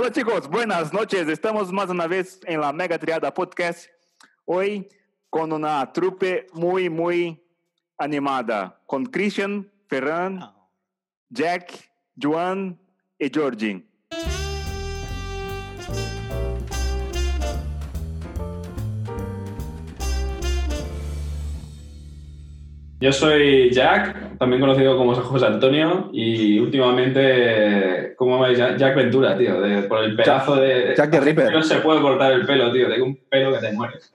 Hola chicos, buenas noches. Estamos más una vez en la Mega Triada Podcast. Hoy con una trupe muy, muy animada. Con Christian, Ferran, Jack, Joan y Georgie. Yo soy Jack, también conocido como José Antonio, y últimamente, ¿cómo me Jack, Ventura, tío, de- por el pedazo de... Jack Ripper. No se puede cortar el pelo, tío, tengo un pelo que te mueres.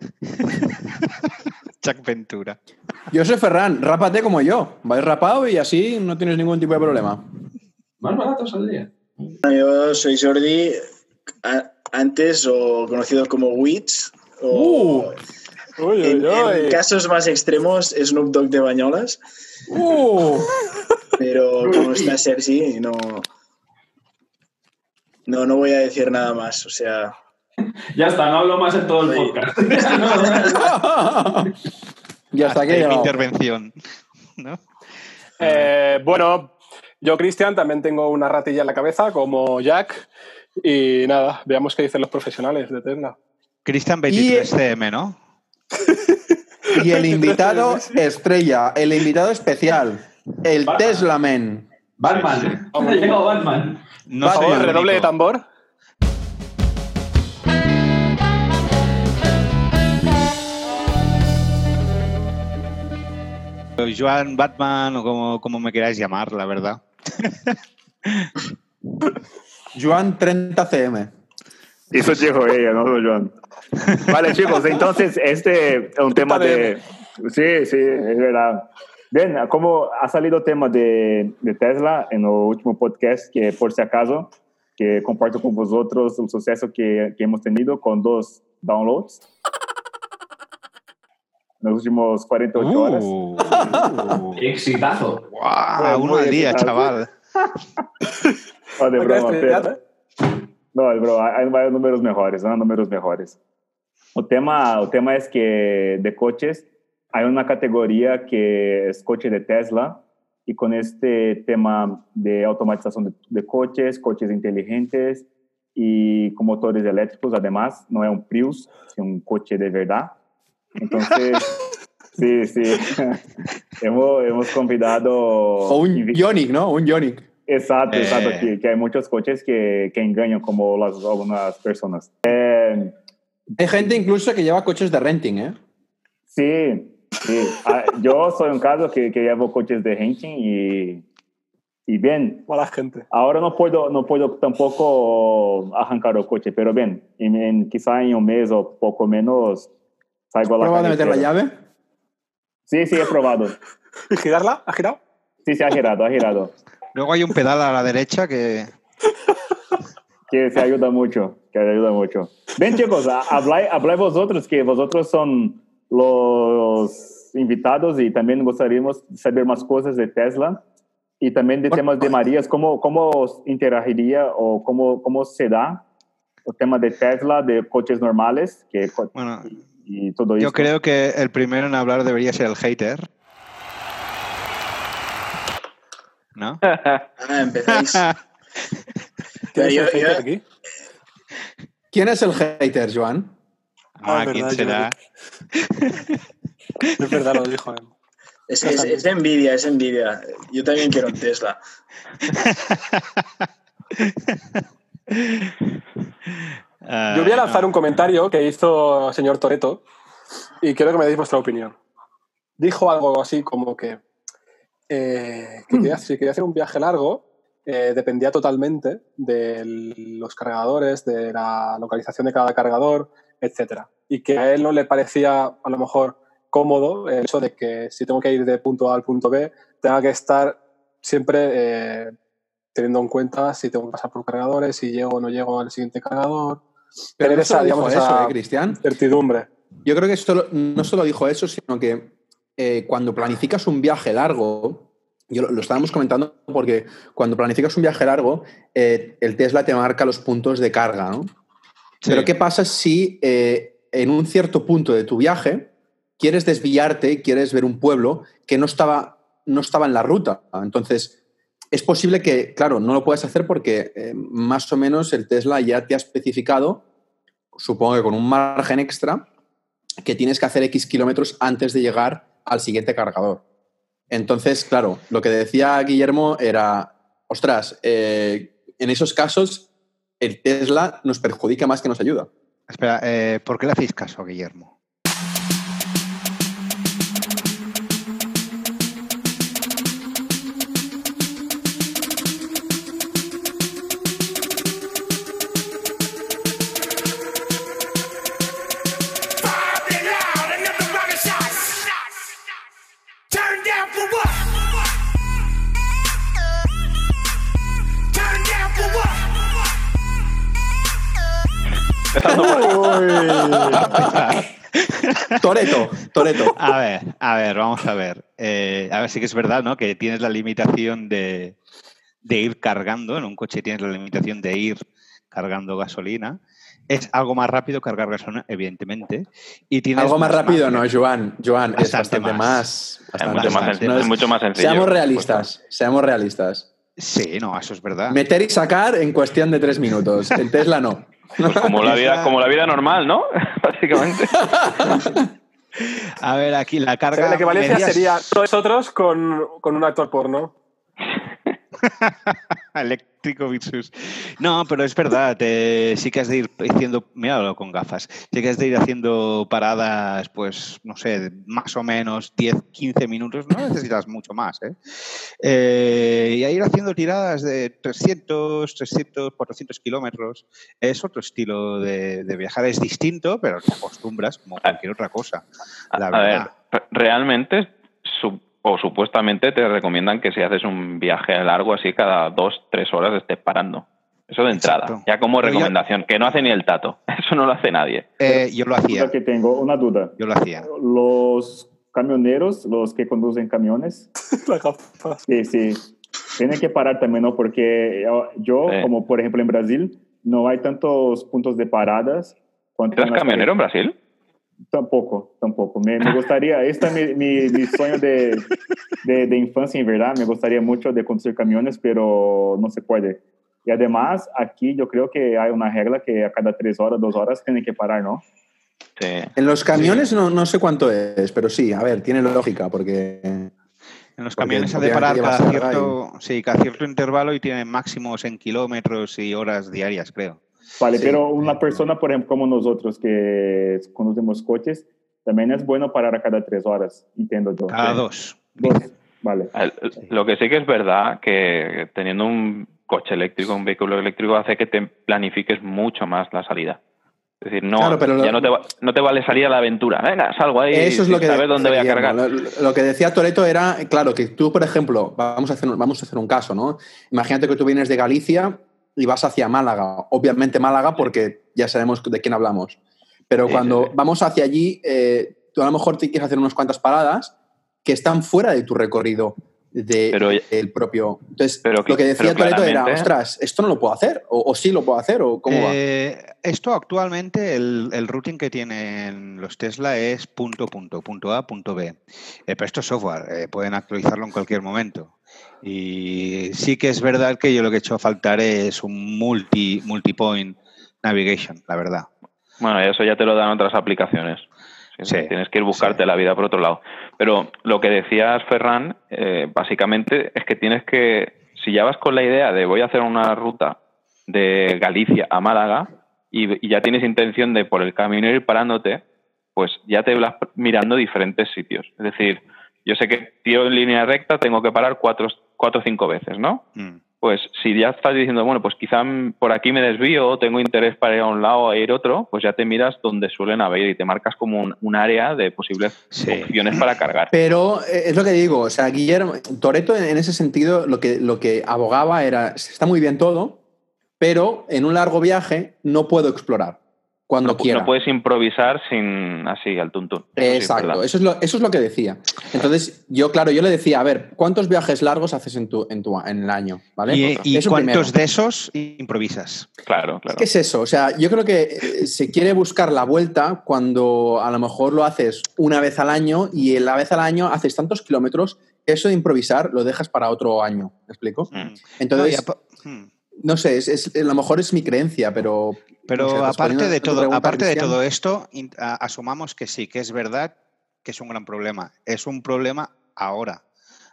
Jack Ventura. Yo soy Ferran, rápate como yo. Vais rapado y así no tienes ningún tipo de problema. Más barato saldría. Yo soy Jordi, antes o conocido como Wits, o Uh, en, en casos más extremos Snoop Dogg de Bañolas, uh. pero como está Sergi, no, no, no voy a decir nada más. O sea, Ya está, no hablo más en todo el podcast. y hasta aquí Hasta he ahí mi intervención. ¿no? Eh, bueno, yo, Cristian, también tengo una ratilla en la cabeza, como Jack. Y nada, veamos qué dicen los profesionales de Tesla. Cristian 23CM, ¿no? Y el invitado estrella, el invitado especial, el Batman. Tesla Man. Batman. Ha llegado Batman. No Por favor, el redoble de tambor. Joan Batman o como, como me queráis llamar, la verdad. Joan 30cm. Eso dijo ella, no Joan. Vale, chicos, entonces este es un tema de... Sí, sí, es verdad. Bien, como ha salido tema de, de Tesla en el último podcast, que por si acaso, que comparto con vosotros el suceso que, que hemos tenido con dos downloads en los últimos 48 horas. Uh, ¡Qué exitazo! Muy uno al día, chaval. No, de broma, pero- es broma, hay, hay números mejores, hay números mejores. O tema, o tema es que de coches hay una categoría que es coche de Tesla y con este tema de automatización de, de coches, coches inteligentes y con motores eléctricos, además, no es un Prius, es un coche de verdad. Entonces, sí, sí, hemos, hemos convidado... O un invi- Ionic, ¿no? Un Ionic. Exacto, exacto, Eh. que, que hay muchos coches que, que engañan como las, algunas personas. Eh, Hay gente incluso que lleva coches de renting, ¿eh? sí, sí. Ah, yo soy un caso que, que llevo coches de renting y, y bien, Mala gente. ahora no puedo, no puedo tampoco arrancar el coche, pero bien, en, en- quizá en un mes o poco menos salgo a la ¿Prueba de meter la llave? Sí, sí, he probado. ¿Y girarla? ¿Ha girado? Sí, sí, ha girado, ha girado. Luego hay un pedal a la derecha que... que se ayuda mucho, que ayuda mucho. Ven chicos, habláis, habláis vosotros, que vosotros son los invitados y también gustaríamos saber más cosas de Tesla y también de temas de Marías, cómo, cómo interagiría o cómo, cómo se da el tema de Tesla, de coches normales que, Bueno, y todo eso. yo creo que el primero en hablar debería ser el hater. ¿No? ah, empezáis. ¿Quién es Yo- el hater yo- aquí? ¿Quién es el hater, Joan? Ah, es ¿quién verdad, será? Es verdad, lo dijo. él. Es, es- es envidia, es envidia. Yo también quiero un Tesla. Ah, Yo voy a lanzar un comentario que hizo el señor Toreto y quiero que me deis vuestra opinión. Dijo algo así como que, eh, que quería- si quería hacer un viaje largo eh, dependía totalmente de los cargadores, de la localización de cada cargador, etc. Y que a él no le parecía a lo mejor cómodo el hecho de que si tengo que ir de punto A al punto B, tenga que estar siempre eh, teniendo en cuenta si tengo que pasar por cargadores, si llego o no llego al siguiente cargador. Pero Tener no esa, digamos, eso, esa ¿eh, Cristian? certidumbre. Yo creo que solo- no solo dijo eso, sino que eh, cuando planificas un viaje largo, yo lo, lo estábamos comentando porque cuando planificas un viaje largo, eh, el Tesla te marca los puntos de carga, ¿no? Sí. Pero ¿qué pasa si eh, en un cierto punto de tu viaje quieres desviarte, quieres ver un pueblo que no estaba, no estaba en la ruta? Entonces, es posible que, claro, no lo puedas hacer porque eh, más o menos el Tesla ya te ha especificado, supongo que con un margen extra, que tienes que hacer X kilómetros antes de llegar al siguiente cargador. Entonces, claro, lo que decía Guillermo era, ostras, eh, en esos casos el Tesla nos perjudica más que nos ayuda. Espera, eh, ¿por qué le hacéis caso Guillermo? Toreto, Toreto. A ver, a ver, vamos a ver. Eh, a ver, sí que es verdad, ¿no? Que tienes la limitación de, de ir cargando. En un coche tienes la limitación de ir cargando gasolina. Es algo más rápido cargar gasolina, evidentemente. Y tienes Algo más rápido, no. Joan. Joan, es Bastante bastante más. más. Es bastante mucho más, más. sencillo, No es mucho más sencillo. Seamos realistas, seamos realistas. Sí, no, eso es verdad. Meter y sacar en cuestión de tres minutos. El Tesla no. Pues como la vida, como la vida normal, ¿no? Básicamente. A ver, aquí la carga. La equivalencia medias- sería nosotros con, con un actor porno. Eléctrico versus. No, pero es verdad, eh, sí que has de ir haciendo, míralo con gafas, sí que has de ir haciendo paradas, pues, no sé, más o menos 10, 15 minutos, no necesitas mucho más, ¿eh? Eh, y a ir haciendo tiradas de 300, 300, 400 kilómetros. Es otro estilo de, de viajar, es distinto, pero te acostumbras como cualquier otra cosa. La A ver, realmente su- o supuestamente te recomiendan que si haces un viaje largo así cada dos, tres horas estés parando. Eso de entrada, Exacto. ya como recomendación, que no hace ni el tato. Eso no lo hace nadie. Eh, yo lo hacía, que tengo, una duda. yo lo hacía. Los camioneros, los que conducen camiones, La gafa. sí, sí, tienen que parar también, ¿no? Porque yo, yo, Sí. como por ejemplo en Brasil, no hay tantos puntos de paradas. ¿Eres camionero en Brasil? Tampoco, tampoco. Me, me gustaría, este es mi, mi, mi sueño de, de, de infancia, en verdad. Me gustaría mucho de conducir camiones, pero no se puede. Y además, aquí yo creo que hay una regla que a cada tres horas, dos horas, tienen que parar, ¿no? Sí. En los camiones no, no sé cuánto es, pero sí, a ver, tiene lógica, porque. En los camiones han de parar cada cierto, sí, cada cierto intervalo y tienen máximos en kilómetros y horas diarias, creo. Vale, Sí. pero una persona, por ejemplo, como nosotros que conducimos coches, también es bueno parar a cada tres horas, entiendo yo. Cada Sí. dos. Dos, Vale. Lo que sí que es verdad que teniendo un coche eléctrico, un vehículo eléctrico, hace que te planifiques mucho más la salida. Es decir, no, Claro, pero lo- ya no te, va- no te vale salir a la aventura. Venga, salgo ahí Eso es lo que saber dónde voy a cargar. Lo, lo que decía Toreto era, claro, que tú, por ejemplo, vamos a, hacer, vamos a hacer un caso, ¿no? Imagínate que tú vienes de Galicia y vas hacia Málaga. Obviamente Málaga porque ya sabemos de quién hablamos. Pero cuando vamos hacia allí, eh, tú a lo mejor te quieres hacer unas cuantas paradas que están fuera de tu recorrido de, Pero- del propio. Entonces, pero lo que- decía Toreto era, ostras, esto no lo puedo hacer, o, o sí lo puedo hacer, o cómo va. Eh, esto actualmente, el, el routing que tienen los Tesla es punto, punto, punto A, punto B. Eh, pero esto es software, eh, pueden actualizarlo en cualquier momento. Y sí que es verdad que yo lo que he hecho faltar es un multi, multi-point navigation, la verdad. Bueno, eso ya te lo dan otras aplicaciones. Sí, Sí, tienes que ir buscarte sí. la vida por otro lado. Pero lo que decías, Ferran, eh, básicamente es que tienes que, si ya vas con la idea de voy a hacer una ruta de Galicia a Málaga y, y ya tienes intención de por el camino ir parándote, pues ya te vas mirando diferentes sitios. Es decir, yo sé que tiro en línea recta, tengo que parar cuatro cuatro o cinco veces, ¿no? Mm. pues si ya estás diciendo, bueno, pues quizá por aquí me desvío, tengo interés para ir a un lado o a ir a otro, pues ya te miras donde suelen haber y te marcas como un, un área de posibles Sí. opciones para cargar. Pero eh, es lo que digo, o sea, Guillermo, Toreto en, en ese sentido lo que, lo que abogaba era, está muy bien todo, pero en un largo viaje no puedo explorar cuando no, quiera. no puedes improvisar sin así al tuntún. Eso Exacto, eso, es lo, eso es lo que decía. Entonces, yo, claro, yo le decía, a ver, ¿cuántos viajes largos haces en, tu, en, tu, en el año? ¿Vale? ¿Y, y Eso cuántos primero. de esos improvisas? Claro, claro. ¿Qué es eso? O sea, yo creo que eh, se quiere buscar la vuelta cuando a lo mejor lo haces una vez al año y en la vez al año haces tantos kilómetros eso de improvisar lo dejas para otro año, ¿me explico? Mm. Entonces. No sé, es, es- a lo mejor es mi creencia, pero... Pero no sé, aparte de todo, pregunta, aparte de todo esto, in- a- asumamos que sí, que es verdad que es un gran problema. Es un problema ahora.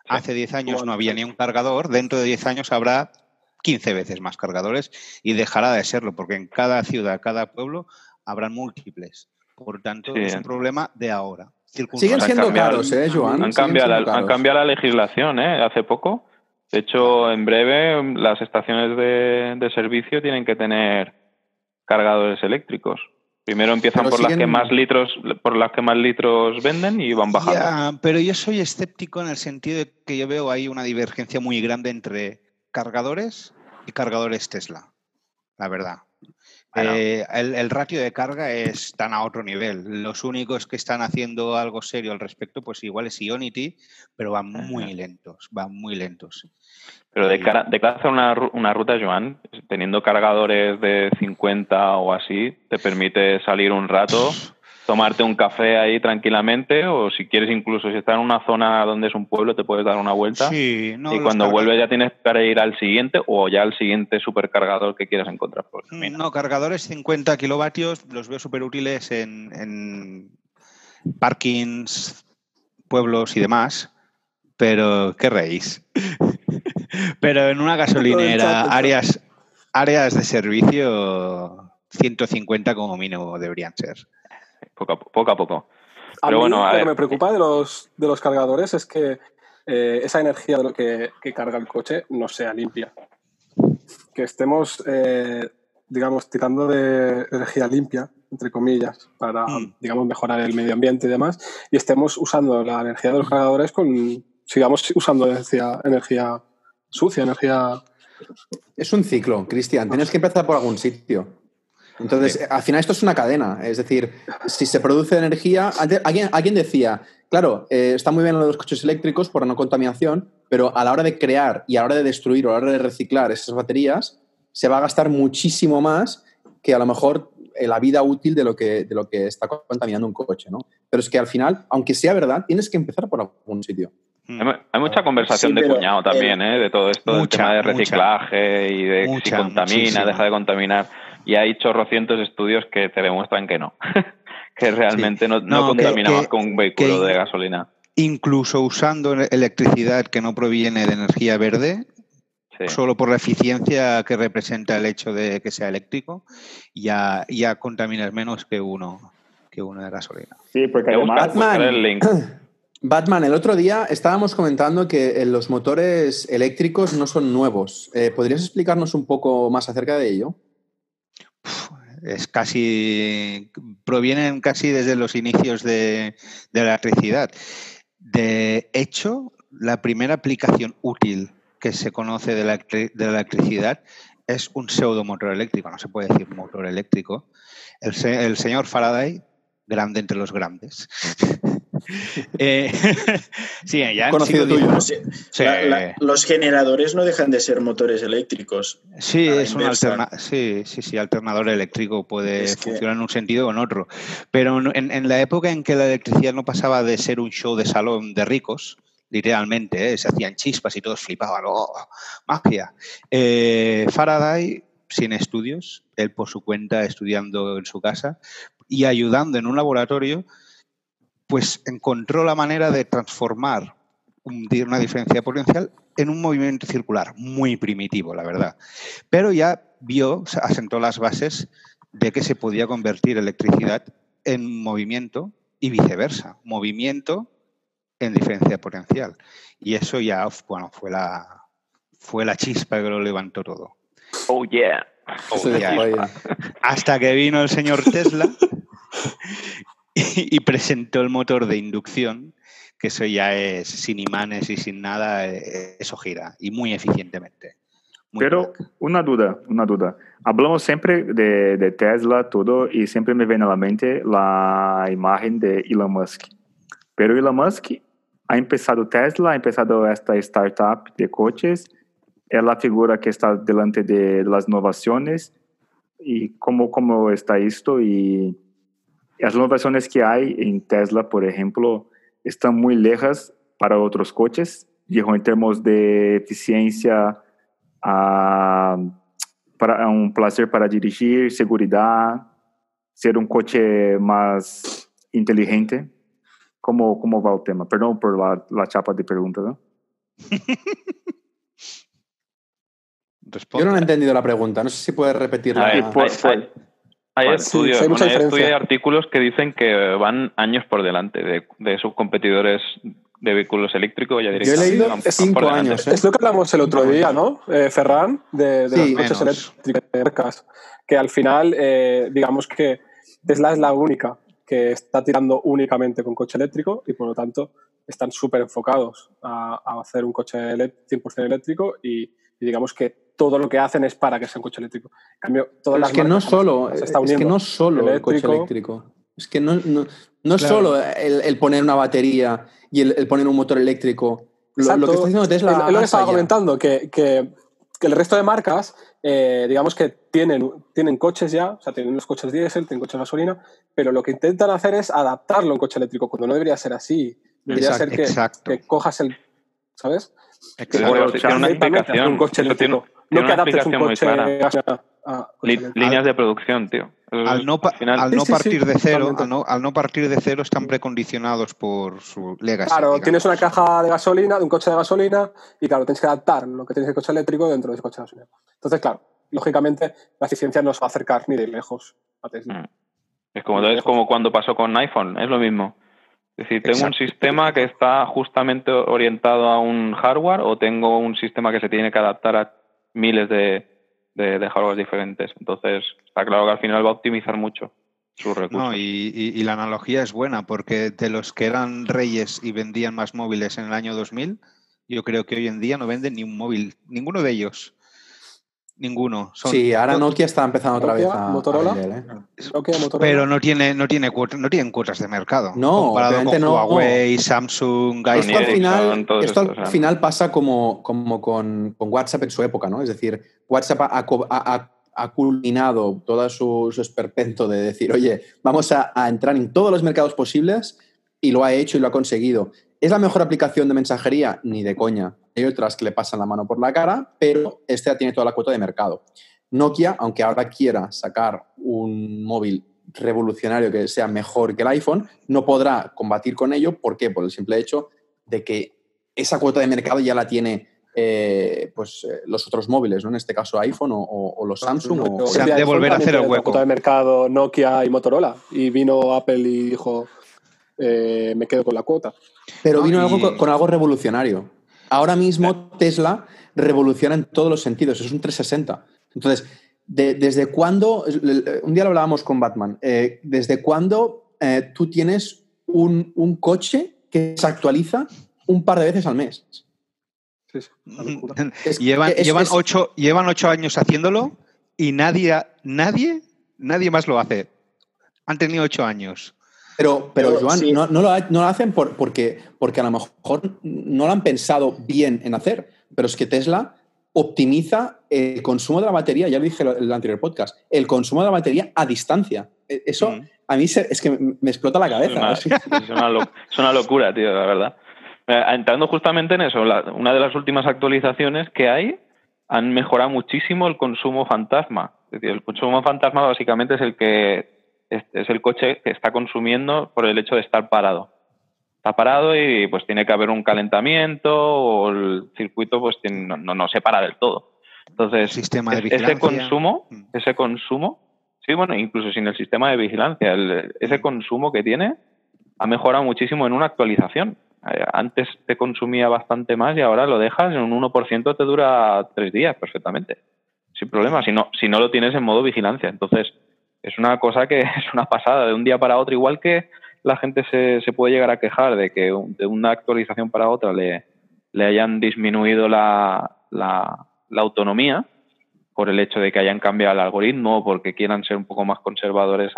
Hace 10 años no había ni un cargador, dentro de 10 años habrá 15 veces más cargadores y dejará de serlo, porque en cada ciudad, cada pueblo, habrán múltiples. Por tanto, Sí. es un problema de ahora. Siguen siendo caros, ¿eh, Joan? Han cambiado, la, han cambiado la legislación ¿eh? hace poco. De hecho, en breve las estaciones de, de servicio tienen que tener cargadores eléctricos. Primero empiezan Pero por las que más litros, por las que más litros venden y van bajando. Ya, pero yo soy escéptico en el sentido de que yo veo ahí una divergencia muy grande entre cargadores y cargadores Tesla, la verdad. Bueno. Eh, el, el ratio de carga están a otro nivel. Los únicos que están haciendo algo serio al respecto, pues igual es Ionity, pero van muy lentos, van muy lentos. Pero de Y- cara, de cara a hacer una, una ruta, Joan, teniendo cargadores de 50 o así, te permite salir un rato, tomarte un café ahí tranquilamente, o si quieres incluso, si estás en una zona donde es un pueblo, te puedes dar una vuelta. Sí, no, y cuando vuelves ya tienes que ir al siguiente o ya al siguiente supercargador que quieras encontrar por el camino. No, cargadores 50 kilovatios los veo súper útiles en, en parkings, pueblos y demás, pero ¿qué reís? pero en una gasolinera, áreas, áreas de servicio, 150 como mínimo deberían ser. Poco, a, po- poco a poco. A Pero mí bueno, a lo que me preocupa de los, de los cargadores es que eh, esa energía de lo que, que carga el coche no sea limpia. Que estemos, eh, digamos, tirando de energía limpia, entre comillas, para, Mm. digamos, mejorar el medio ambiente y demás, y estemos usando la energía de los cargadores con, sigamos usando energía, energía sucia, energía... Es un ciclo, Cristian. Tienes que empezar por algún sitio. Entonces, al final esto es una cadena. Es decir, si se produce energía... antes- Alguien, alguien decía, claro, eh, está muy bien lo de los coches eléctricos por la no contaminación, pero a la hora de crear y a la hora de destruir o a la hora de reciclar esas baterías, se va a gastar muchísimo más que a lo mejor eh, la vida útil de lo que, de lo que está contaminando un coche, ¿no? Pero es que al final, aunque sea verdad, tienes que empezar por algún sitio. Hay, mu- hay mucha conversación Sí, de cuñado también, ¿eh? De todo esto, del tema de mucha. reciclaje y de si contamina, muchísima. deja de contaminar. Y hay chorrocientos estudios que te demuestran que no. que realmente no, no No, que- que un vehículo que- de gasolina. Incluso usando electricidad que no proviene de energía verde, Sí. solo por la eficiencia que representa el hecho de que sea eléctrico, ya, ya contaminas menos que uno, que uno de gasolina. Sí, porque además, Batman. el link. Batman, el otro día estábamos comentando que eh, los motores eléctricos no son nuevos. Eh, ¿Podrías explicarnos un poco más acerca de ello? Es casi. provienen casi desde los inicios de, la electricidad. De hecho, la primera aplicación útil que se conoce de la, electricidad es un pseudomotor eléctrico, no se puede decir motor eléctrico. El señor Faraday, grande entre los grandes. Eh, sí, ya en Conocido siglo tuyo, ¿no? XIX Sí, la- la- los generadores no dejan de ser motores eléctricos. Sí, es un alterna sí, sí, sí, alternador eléctrico puede Es que- funcionar en un sentido o en otro. Pero en la época en que la electricidad no pasaba de ser un show de salón de ricos, literalmente, ¿eh? se hacían chispas y todos flipaban, ¡oh, magia! Eh, Faraday, sin estudios, él por su cuenta estudiando en su casa y ayudando en un laboratorio, pues encontró la manera de transformar una diferencia potencial en un movimiento circular, muy primitivo, la verdad. Pero ya vio, se asentó las bases de que se podía convertir electricidad en movimiento y viceversa, movimiento en diferencia potencial. Y eso ya, bueno, fue la, fue la chispa que lo levantó todo. Oh, yeah. Oh, ella. Hasta que vino el señor Tesla y, presentó el motor de inducción, que eso ya es sin imanes y sin nada, eh, eso gira y muy eficientemente. Muy Pero crack. una duda, una duda. Hablamos siempre de, de Tesla, todo, y siempre me viene a la mente la imagen de Elon Musk. Pero Elon Musk ha empezado Tesla, ha empezado esta startup de coches, es la figura que está delante de las innovaciones y cómo, cómo está esto y las innovaciones que hay en Tesla, por ejemplo, están muy lejas para outros coches, digo, em termos de eficiência, ah, para um prazer para dirigir, segurança, ser um coche mais inteligente. Como como vai o tema? Perdão por la, la chapa de pergunta, ¿no? Yo no he entendido la pregunta. No sé si puedes repetirla. Ver, Por- hay, por- hay- Vale. estudios, Sí, hay mucha bueno, hay diferencia. estudios y artículos que dicen que van años por delante de, de sus competidores de vehículos eléctricos. Ya Yo he leído van- van cinco años. ¿eh? Es lo que hablamos el otro día, ¿no? Eh, Ferran, de, de Sí. los coches Menos. eléctricos. Que al final, eh, digamos que Tesla es la única que está tirando únicamente con coche eléctrico y por lo tanto están súper enfocados a, a hacer un coche elé- 100% eléctrico y, y digamos que todo lo que hacen es para que sea un coche eléctrico. En cambio, todas las es que no solo, es que no solo el coche Eléctrico. Es que no, no, no es Claro. solo el, el poner una batería y el, el poner un motor eléctrico. Lo, que está haciendo Tesla Es lo que estaba allá. comentando, que, que- que el resto de marcas, eh, digamos que tienen, tienen coches ya, o sea, tienen los coches diésel, tienen coches de gasolina, pero lo que intentan hacer es adaptarlo a un coche eléctrico, cuando no debería ser así. Debería Exacto, ser que, cojas el. ¿Sabes? Que Exacto. Bueno, cojas tiene una explicación. un coche tiene- eléctrico. Tiene no que una adaptes un explicación muy coche clara. a Li- eléctrico. líneas de producción, tío. Al no, pa- al final- al Sí, no sí, sí, partir de cero, al no, al no partir de cero están precondicionados por su legacy. Claro, digamos. tienes una caja de gasolina, de un coche de gasolina, y claro, tienes que adaptar lo que tienes el coche eléctrico dentro de ese coche de gasolina. Entonces, claro, lógicamente la eficiencia no se va a acercar ni de lejos a Tesla. Mm. Es como, es como cuando pasó con iPhone, es lo mismo. Es decir, tengo un sistema que está justamente orientado a un hardware o tengo un sistema que se tiene que adaptar a miles de, de, diferentes. Entonces, está claro que al final va a optimizar mucho sus recursos. No, y, y- y la analogía es buena, porque de los que eran reyes y vendían más móviles en el año 2000, yo creo que hoy en día no venden ni un móvil, ninguno de ellos. Ninguno. Son Sí, ahora Nokia está empezando otra vez Nokia, a, a Motorola. vender, ¿eh? Nokia, Motorola. Pero no tiene, no tiene no tienen cuotas de mercado. No, comparado con no. Huawei, Samsung, Esto al final, esto estos, al final pasa como, como con, con WhatsApp en su época, ¿no? Es decir, WhatsApp ha, co- ha- ha- ha culminado todo su, su esperpento de decir, oye, vamos a, a entrar en todos los mercados posibles y lo ha hecho y lo ha conseguido. ¿Es la mejor aplicación de mensajería? Ni de coña. Hay otras que le pasan la mano por la cara, pero esta tiene toda la cuota de mercado. Nokia, aunque ahora quiera sacar un móvil revolucionario que sea mejor que el iPhone, no podrá combatir con ello. ¿Por qué? Por el simple hecho de que esa cuota de mercado ya la tiene eh, pues, eh, los otros móviles, ¿no? En este caso iPhone o, o- o los Samsung. o- O sea, de volver a hacer el hueco. cuota de mercado Nokia y Motorola. Y vino Apple y dijo, eh, me quedo con la cuota. Pero No, vino algo con, con algo revolucionario. Ahora mismo Tesla revoluciona en todos los sentidos, es un 360. Entonces, de- ¿desde cuándo? Un día lo hablábamos con Batman. eh, ¿Desde cuándo eh, tú tienes un, un coche que se actualiza un par de veces al mes? Sí, sí, una locura. Es- llevan, es- llevan, es- ocho, llevan ocho años haciéndolo y nadie, nadie, nadie más lo hace. Han tenido ocho años. Pero, pero Pero, Joan, sí. no, no lo, no lo hacen por- porque, porque a lo mejor no lo han pensado bien en hacer. Pero es que Tesla optimiza el consumo de la batería, ya lo dije en el anterior podcast, el consumo de la batería a distancia. E- Eso Mm. a mí se- es que me explota la cabeza. es una es una locura, tío, la verdad. Eh, Entrando justamente en eso, la- una de las últimas actualizaciones que hay han mejorado muchísimo el consumo fantasma. Es decir, el consumo fantasma básicamente es el que es, es el coche que está consumiendo por el hecho de estar parado. Está parado y pues tiene que haber un calentamiento o el circuito pues tiene- no, no, no se para del todo. Entonces, Sistema de ese consumo, Mm. ese consumo, sí, bueno, incluso sin el sistema de vigilancia, el- ese consumo que tiene ha mejorado muchísimo en una actualización. Eh, Antes te consumía bastante más y ahora lo dejas en un 1% te dura tres días perfectamente, sin problema, si no, si no lo tienes en modo vigilancia. Entonces, es una cosa que es una pasada de un día para otro, igual que la gente se, se puede llegar a quejar de que de una actualización para otra le, le hayan disminuido la, la, la autonomía por el hecho de que hayan cambiado el algoritmo porque quieran ser un poco más conservadores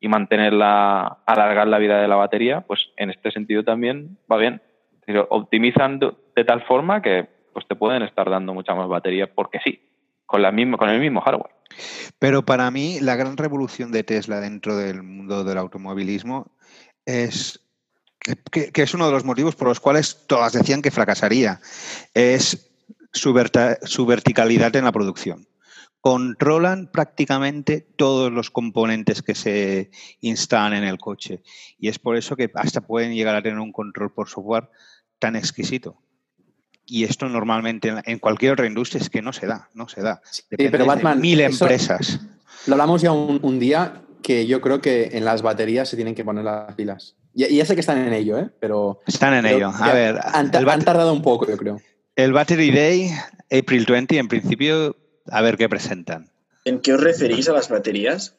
y mantener la, alargar la vida de la batería, pues en este sentido también va bien. Decir, optimizan de, de tal forma que pues te pueden estar dando mucha más batería porque sí, con, la misma, con el mismo hardware. Pero para mí, la gran revolución de Tesla dentro del mundo del automovilismo es que, es uno de los motivos por los cuales todas decían que fracasaría, es su, su verticalidad en la producción. Controlan prácticamente todos los componentes que se instalan en el coche. Y es por eso que hasta pueden llegar a tener un control por software tan exquisito. Y esto normalmente en, en cualquier otra industria es que no se da, no se da. Depende pero de Batman, mil eso- empresas. Lo hablamos ya un, un día que yo creo que en las baterías se tienen que poner las pilas. Y, y ya sé que están en ello, ¿eh? pero, Están en pero ello. A ya ver, han, el, han bat- tardado un poco, yo creo. el Battery Day, April 20, en principio, a ver qué presentan. ¿En qué os referís a las baterías?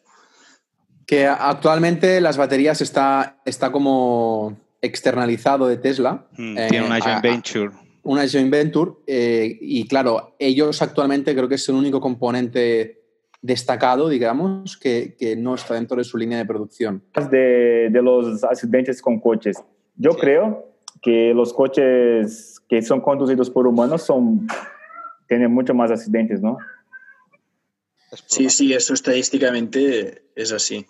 Que actualmente las baterías está, está como externalizado de Tesla. Mm, eh, Tiene una a- joint a- venture. Una joint venture eh, y claro, ellos actualmente creo que es el único componente destacado, digamos, que, que no está dentro de su línea de producción. de, de los accidentes con coches. Yo Sí. creo que los coches que son conducidos por humanos son, tienen mucho más accidentes, ¿no? Sí, sí, eso estadísticamente es así.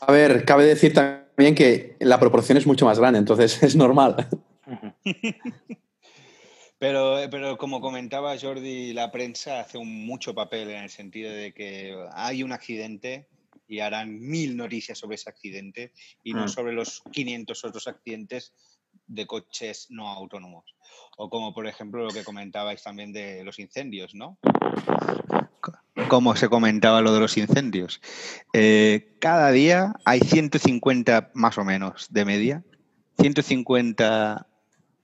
A ver, cabe decir también que la proporción es mucho más grande, entonces es normal. Pero, pero como comentaba Jordi, la prensa hace un mucho papel en el sentido de que hay un accidente y harán mil noticias sobre ese accidente y no Mm. sobre los 500 otros accidentes de coches no autónomos. O como por ejemplo lo que comentabais también de los incendios, ¿no? Como se comentaba lo de los incendios. Eh, cada día hay 150 más o menos de media, 150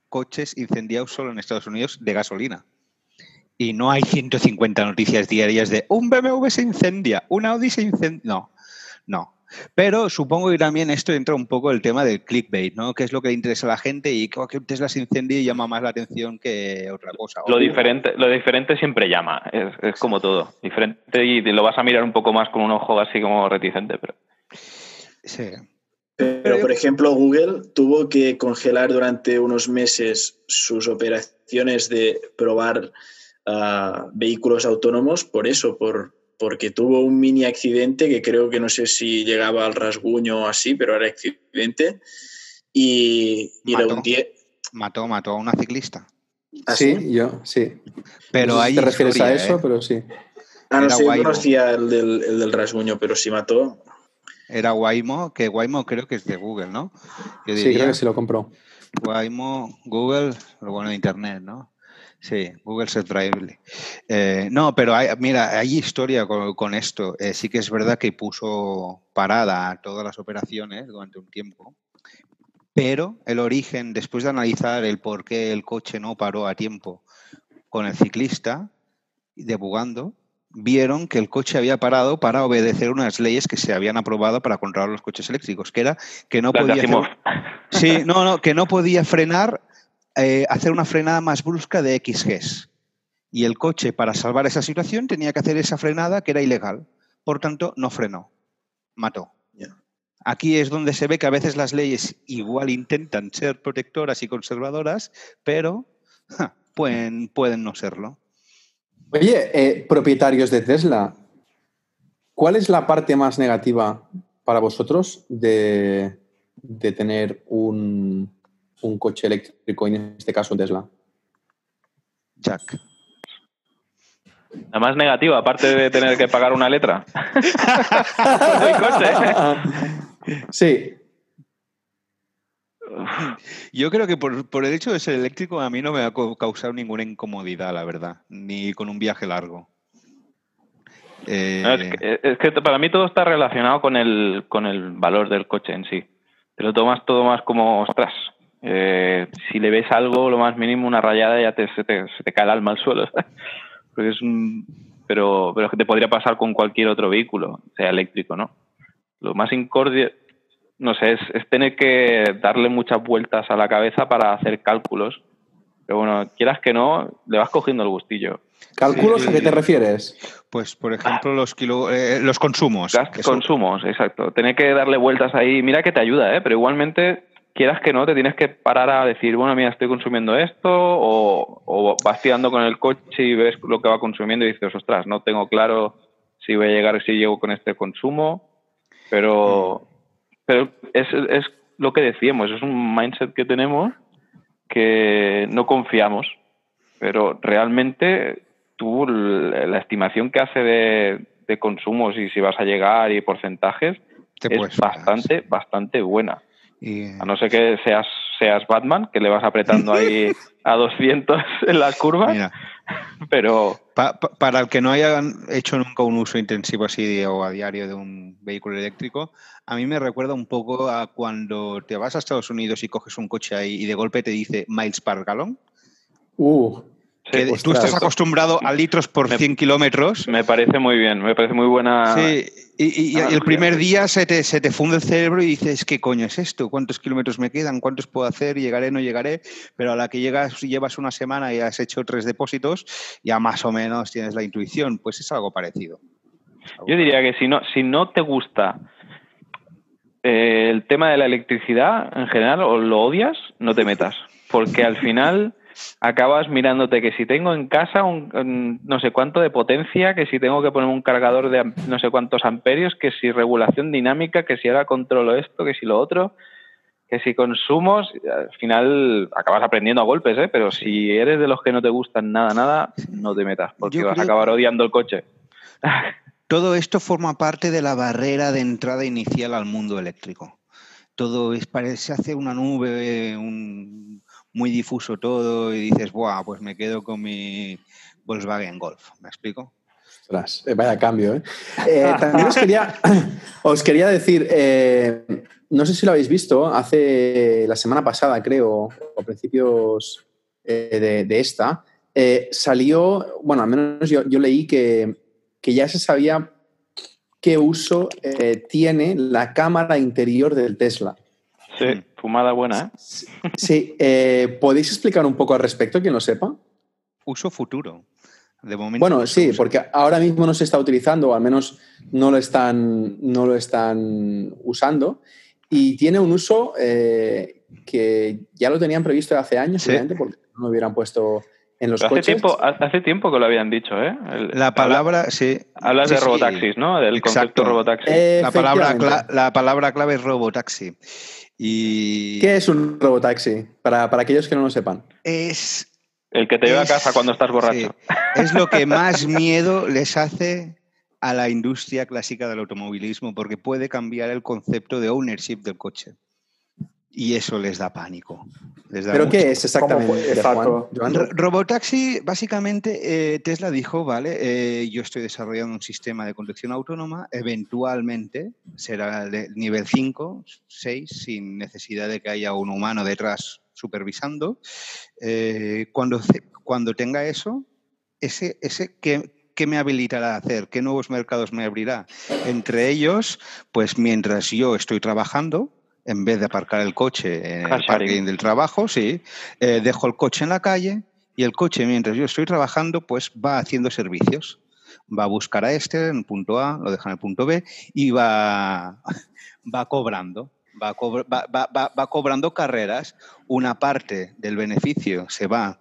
coches incendiados solo en Estados Unidos de gasolina. Y no hay 150 noticias diarias de un BMW se incendia, un Audi se incendia. No, no. Pero supongo que también esto entra un poco el tema del clickbait, ¿no? Que es lo que le interesa a la gente y que que Tesla se incendie llama más la atención que otra cosa. Lo diferente, lo diferente siempre llama, es, es como todo. Diferente y lo vas a mirar un poco más con un ojo así como reticente, pero Sí. Pero, por ejemplo, Google tuvo que congelar durante unos meses sus operaciones de probar ah, vehículos autónomos por eso, por, porque tuvo un mini accidente que creo que no sé si llegaba al rasguño o así, pero era accidente. Y, y Mató. hundí- Mató, mató a una ciclista. ¿Ah, sí, yo, sí. Pero No sé si te refieres historia, a eso, ¿eh? pero sí. Ah, no sé, yo Waymo. conocía el del, el del rasguño, pero sí mató. Era Waymo, que Waymo creo que es de Google, ¿no? Yo Sí, creo que sí lo compró. Waymo, Google, lo bueno de Internet, ¿no? Sí, Google Set Drive. Eh, no, pero hay, mira, hay historia con, con esto. Eh, sí que es verdad que puso parada todas las operaciones durante un tiempo, pero el origen, después de analizar el por qué el coche no paró a tiempo con el ciclista, debugando, vieron que el coche había parado para obedecer unas leyes que se habían aprobado para controlar los coches eléctricos, que era que no podía. Sí, no, no, que no podía frenar, eh, hacer una frenada más brusca de X Gs. Y el coche, para salvar esa situación, tenía que hacer esa frenada que era ilegal. Por tanto, no frenó. Mató. Aquí es donde se ve que a veces las leyes igual intentan ser protectoras y conservadoras, pero ja, pueden, pueden no serlo. Oye, eh, propietarios de Tesla, ¿cuál es la parte más negativa para vosotros de, de tener un, un coche eléctrico, y en este caso Tesla? Jack. La más negativa, aparte de tener que pagar una letra. El coche. sí, Yo creo que por, por el hecho de ser eléctrico a mí no me ha co- causado ninguna incomodidad, la verdad, ni con un viaje largo. Eh, es, que, es que para mí todo está relacionado con el, con el valor del coche en sí. Te lo tomas todo más como, ostras, eh, si le ves algo, lo más mínimo, una rayada, ya te, se, te, se te cae el alma al suelo. Porque es un, pero, pero es que te podría pasar con cualquier otro vehículo, sea eléctrico, ¿no? Lo más incordio, no sé, es, es tener que darle muchas vueltas a la cabeza para hacer cálculos. Pero bueno, quieras que no, le vas cogiendo el gustillo. ¿cálculos Sí. a qué te refieres? Pues, por ejemplo, los, kilo, eh, los consumos. Gas- que eso- consumos, exacto. Tener que darle vueltas ahí. Mira que te ayuda, ¿eh? Pero igualmente, quieras que no, te tienes que parar a decir, bueno, mira, estoy consumiendo esto, o, o vas tirando con el coche y ves lo que va consumiendo y dices, ostras, no tengo claro si voy a llegar, si llego con este consumo, pero, pero es, es lo que decíamos, es un mindset que tenemos que no confiamos, pero realmente tú la estimación que hace de, de consumos y si vas a llegar y porcentajes Te es bastante, bastante buena. Y, A no ser que seas, seas Batman, que le vas apretando ahí a 200 en las curvas, mira, pero pa- pa- para el que no haya hecho nunca un uso intensivo así de- o a diario de un vehículo eléctrico, a mí me recuerda un poco a cuando te vas a Estados Unidos y coges un coche ahí y de golpe te dice miles per gallon. Uh, Que sí, tú estás acostumbrado a litros por Me- 100 kilómetros. me parece muy bien, me parece muy buena. Sí, y, y- y el primer día se te, se te funde el cerebro y dices, ¿qué coño es esto? ¿Cuántos kilómetros me quedan? ¿Cuántos puedo hacer? ¿Llegaré? ¿No llegaré? Pero a la que llegas, llevas una semana y has hecho tres depósitos, ya más o menos tienes la intuición. Pues es algo parecido. Yo diría que si no, si no te gusta eh, el tema de la electricidad en general o lo odias, no te metas. Porque al final acabas mirándote que si tengo en casa un, un no sé cuánto de potencia, que si tengo que poner un cargador de no sé cuántos amperios, que si regulación dinámica, que si ahora controlo esto, que si lo otro, que si consumos, al final acabas aprendiendo a golpes, ¿eh? pero si eres de los que no te gustan nada, nada, no te metas, porque Yo vas a acabar odiando el coche. Todo esto forma parte de la barrera de entrada inicial al mundo eléctrico. Todo es, parece, hace una nube, un- muy difuso todo, y dices, Buah, pues me quedo con mi Volkswagen Golf. ¿Me explico? Ostras, eh, vaya cambio, ¿eh? Eh, también os quería, os quería decir, eh, no sé si lo habéis visto, hace la semana pasada, creo, o a principios eh, de, de esta, eh, salió, bueno, al menos yo, yo leí que, que ya se sabía qué uso eh, tiene la cámara interior del Tesla. Sí, Mm. fumada buena, ¿eh? Sí, eh, ¿podéis explicar un poco al respecto, quien lo sepa? Uso futuro. De momento. Bueno, sí, usa. porque ahora mismo no se está utilizando, o al menos no lo están, no lo están usando. Y tiene un uso eh, que ya lo tenían previsto hace años, Sí. obviamente, porque no lo hubieran puesto en los Pero hace coches. tiempo, hace tiempo que lo habían dicho, ¿eh? El- La palabra, sí. Hablas sí, de sí. robotaxis, ¿no? Del Exacto. concepto robotaxi. La palabra, la palabra clave es robotaxi. Y ¿Qué es un robotaxi? Para, para aquellos que no lo sepan. es, el que te lleva a casa cuando estás borracho. sí, es lo que más miedo les hace a la industria clásica del automovilismo, porque puede cambiar el concepto de ownership del coche. Y eso les da pánico. Les da ¿Pero mucho qué es exactamente? Exacto. Robotaxi, básicamente, eh, Tesla dijo, vale, eh, yo estoy desarrollando un sistema de conducción autónoma, eventualmente será de nivel 5, 6, sin necesidad de que haya un humano detrás supervisando. Eh, cuando, cuando tenga eso, ese, ese ¿qué, qué me habilitará a hacer? ¿Qué nuevos mercados me abrirá? Entre ellos, pues mientras yo estoy trabajando, en vez de aparcar el coche en el sharing. parking del trabajo, sí, eh, dejo el coche en la calle y el coche, mientras yo estoy trabajando, pues va haciendo servicios. Va a buscar a este en el punto A, lo deja en el punto B y va, va cobrando. Va, cobr- va- va- va- va cobrando carreras. Una parte del beneficio se va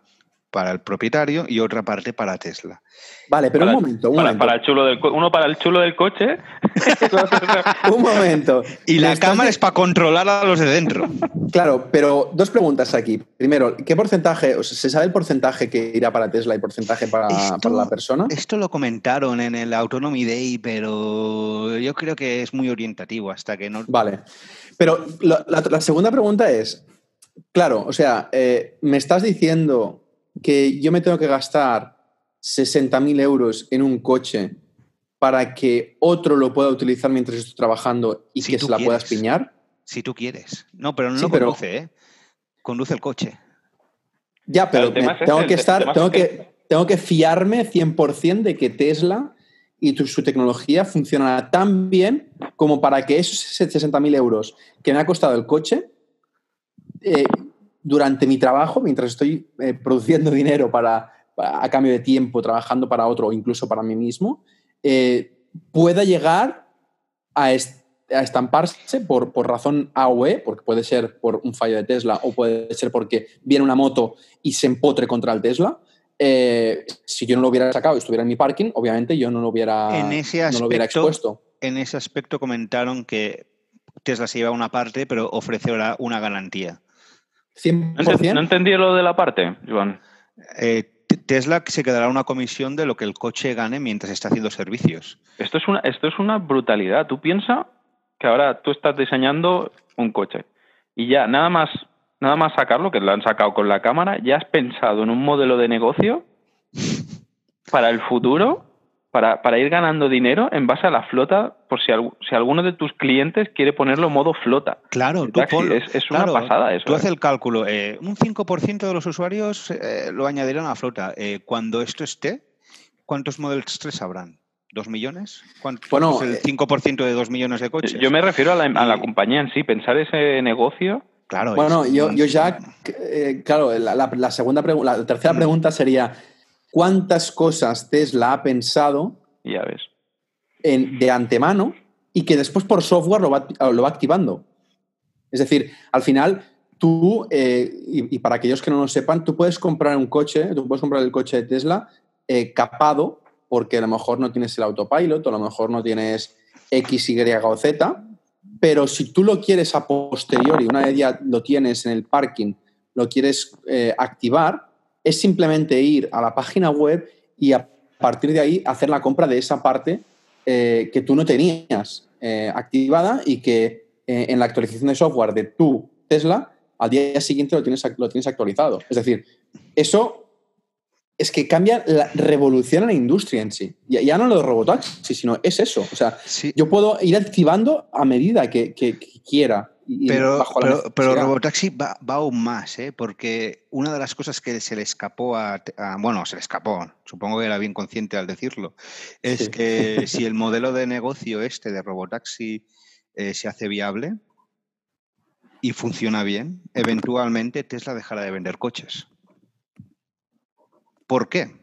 para el propietario y otra parte para Tesla. Vale, pero Para- un momento, un Para, momento. para el chulo del co- uno para el chulo del coche. Un momento. Y la cámara es para controlar a los de dentro. Claro, pero dos preguntas aquí. Primero, ¿qué porcentaje, o sea, se sabe el porcentaje que irá para Tesla y porcentaje para, Esto- para la persona? Esto lo comentaron en el Autonomy Day, pero yo creo que es muy orientativo hasta que no. Vale. Pero la, la- la segunda pregunta es, claro, o sea, eh, me estás diciendo que yo me tengo que gastar 60.000 euros en un coche para que otro lo pueda utilizar mientras estoy trabajando y Si que tú se la puedas quieres. piñar. Si tú quieres. No, pero no Sí, lo pero- conduce, ¿eh? Conduce el coche. Ya, pero me- tengo que el estar, tengo que- que, tengo que fiarme 100% de que Tesla y tu- su tecnología funcionará tan bien como para que esos 60.000 euros que me ha costado el coche, eh, durante mi trabajo, mientras estoy eh, produciendo dinero para, para- a cambio de tiempo, trabajando para otro o incluso para mí mismo, eh, pueda llegar a, est- a estamparse por, por razón A o E, porque puede ser por un fallo de Tesla o puede ser porque viene una moto y se empotre contra el Tesla. Eh, si yo no lo hubiera sacado y estuviera en mi parking, obviamente yo no lo hubiera, En ese no lo hubiera aspecto- expuesto. En ese aspecto comentaron que Tesla se lleva una parte, pero ofrece ahora una garantía. No, ent- 100%. no entendí lo de la parte, Joan. Eh, Tesla se quedará una comisión de lo que el coche gane mientras está haciendo servicios. Esto es una, esto es una brutalidad. Tú piensas que ahora tú estás diseñando un coche y ya nada más, nada más sacarlo, que lo han sacado con la cámara, ya has pensado en un modelo de negocio para el futuro, para, para ir ganando dinero en base a la flota, por si, algu- si alguno de tus clientes quiere ponerlo en modo flota. Claro, tú es, es una pasada eso. Tú ¿eh? haces el cálculo. eh, un 5% de los usuarios eh, lo añadirán a la flota. Eh, cuando esto esté, ¿cuántos Model 3 habrán? ¿Dos millones? ¿Cuánto Bueno, es el eh, 5% de dos millones de coches? Yo me refiero a la, a la Y- compañía en sí, pensar ese negocio. Claro. Bueno, es- yo, yo ya, eh, claro, la, la- la segunda la tercera Mm. pregunta sería, ¿cuántas cosas Tesla ha pensado Ya ves. en- de antemano y que después por software lo va, lo va activando? Es decir, al final, tú, eh, y, y para aquellos que no lo sepan, tú puedes comprar un coche, tú puedes comprar el coche de Tesla eh, capado porque a lo mejor no tienes el autopilot o a lo mejor no tienes X, Y o Z, pero si tú lo quieres a posteriori, una vez ya lo tienes en el parking, lo quieres eh, activar, es simplemente ir a la página web y a partir de ahí hacer la compra de esa parte eh, que tú no tenías eh, activada y que eh, en la actualización de software de tu Tesla, al día siguiente lo tienes, lo tienes actualizado. Es decir, eso es que cambia la revolución en la industria en sí. Ya, ya no lo de robotaxi, sino es eso. O sea, Sí, yo puedo ir activando a medida que, que- que quiera. Y- pero, bajo la pero, pero necesidad. Robotaxi va, va aún más, ¿eh? porque una de las cosas que se le escapó a, a- Bueno, se le escapó, supongo que era bien consciente al decirlo, es Sí. que si el modelo de negocio este de Robotaxi eh, se hace viable y funciona bien, eventualmente Tesla dejará de vender coches. ¿Por qué?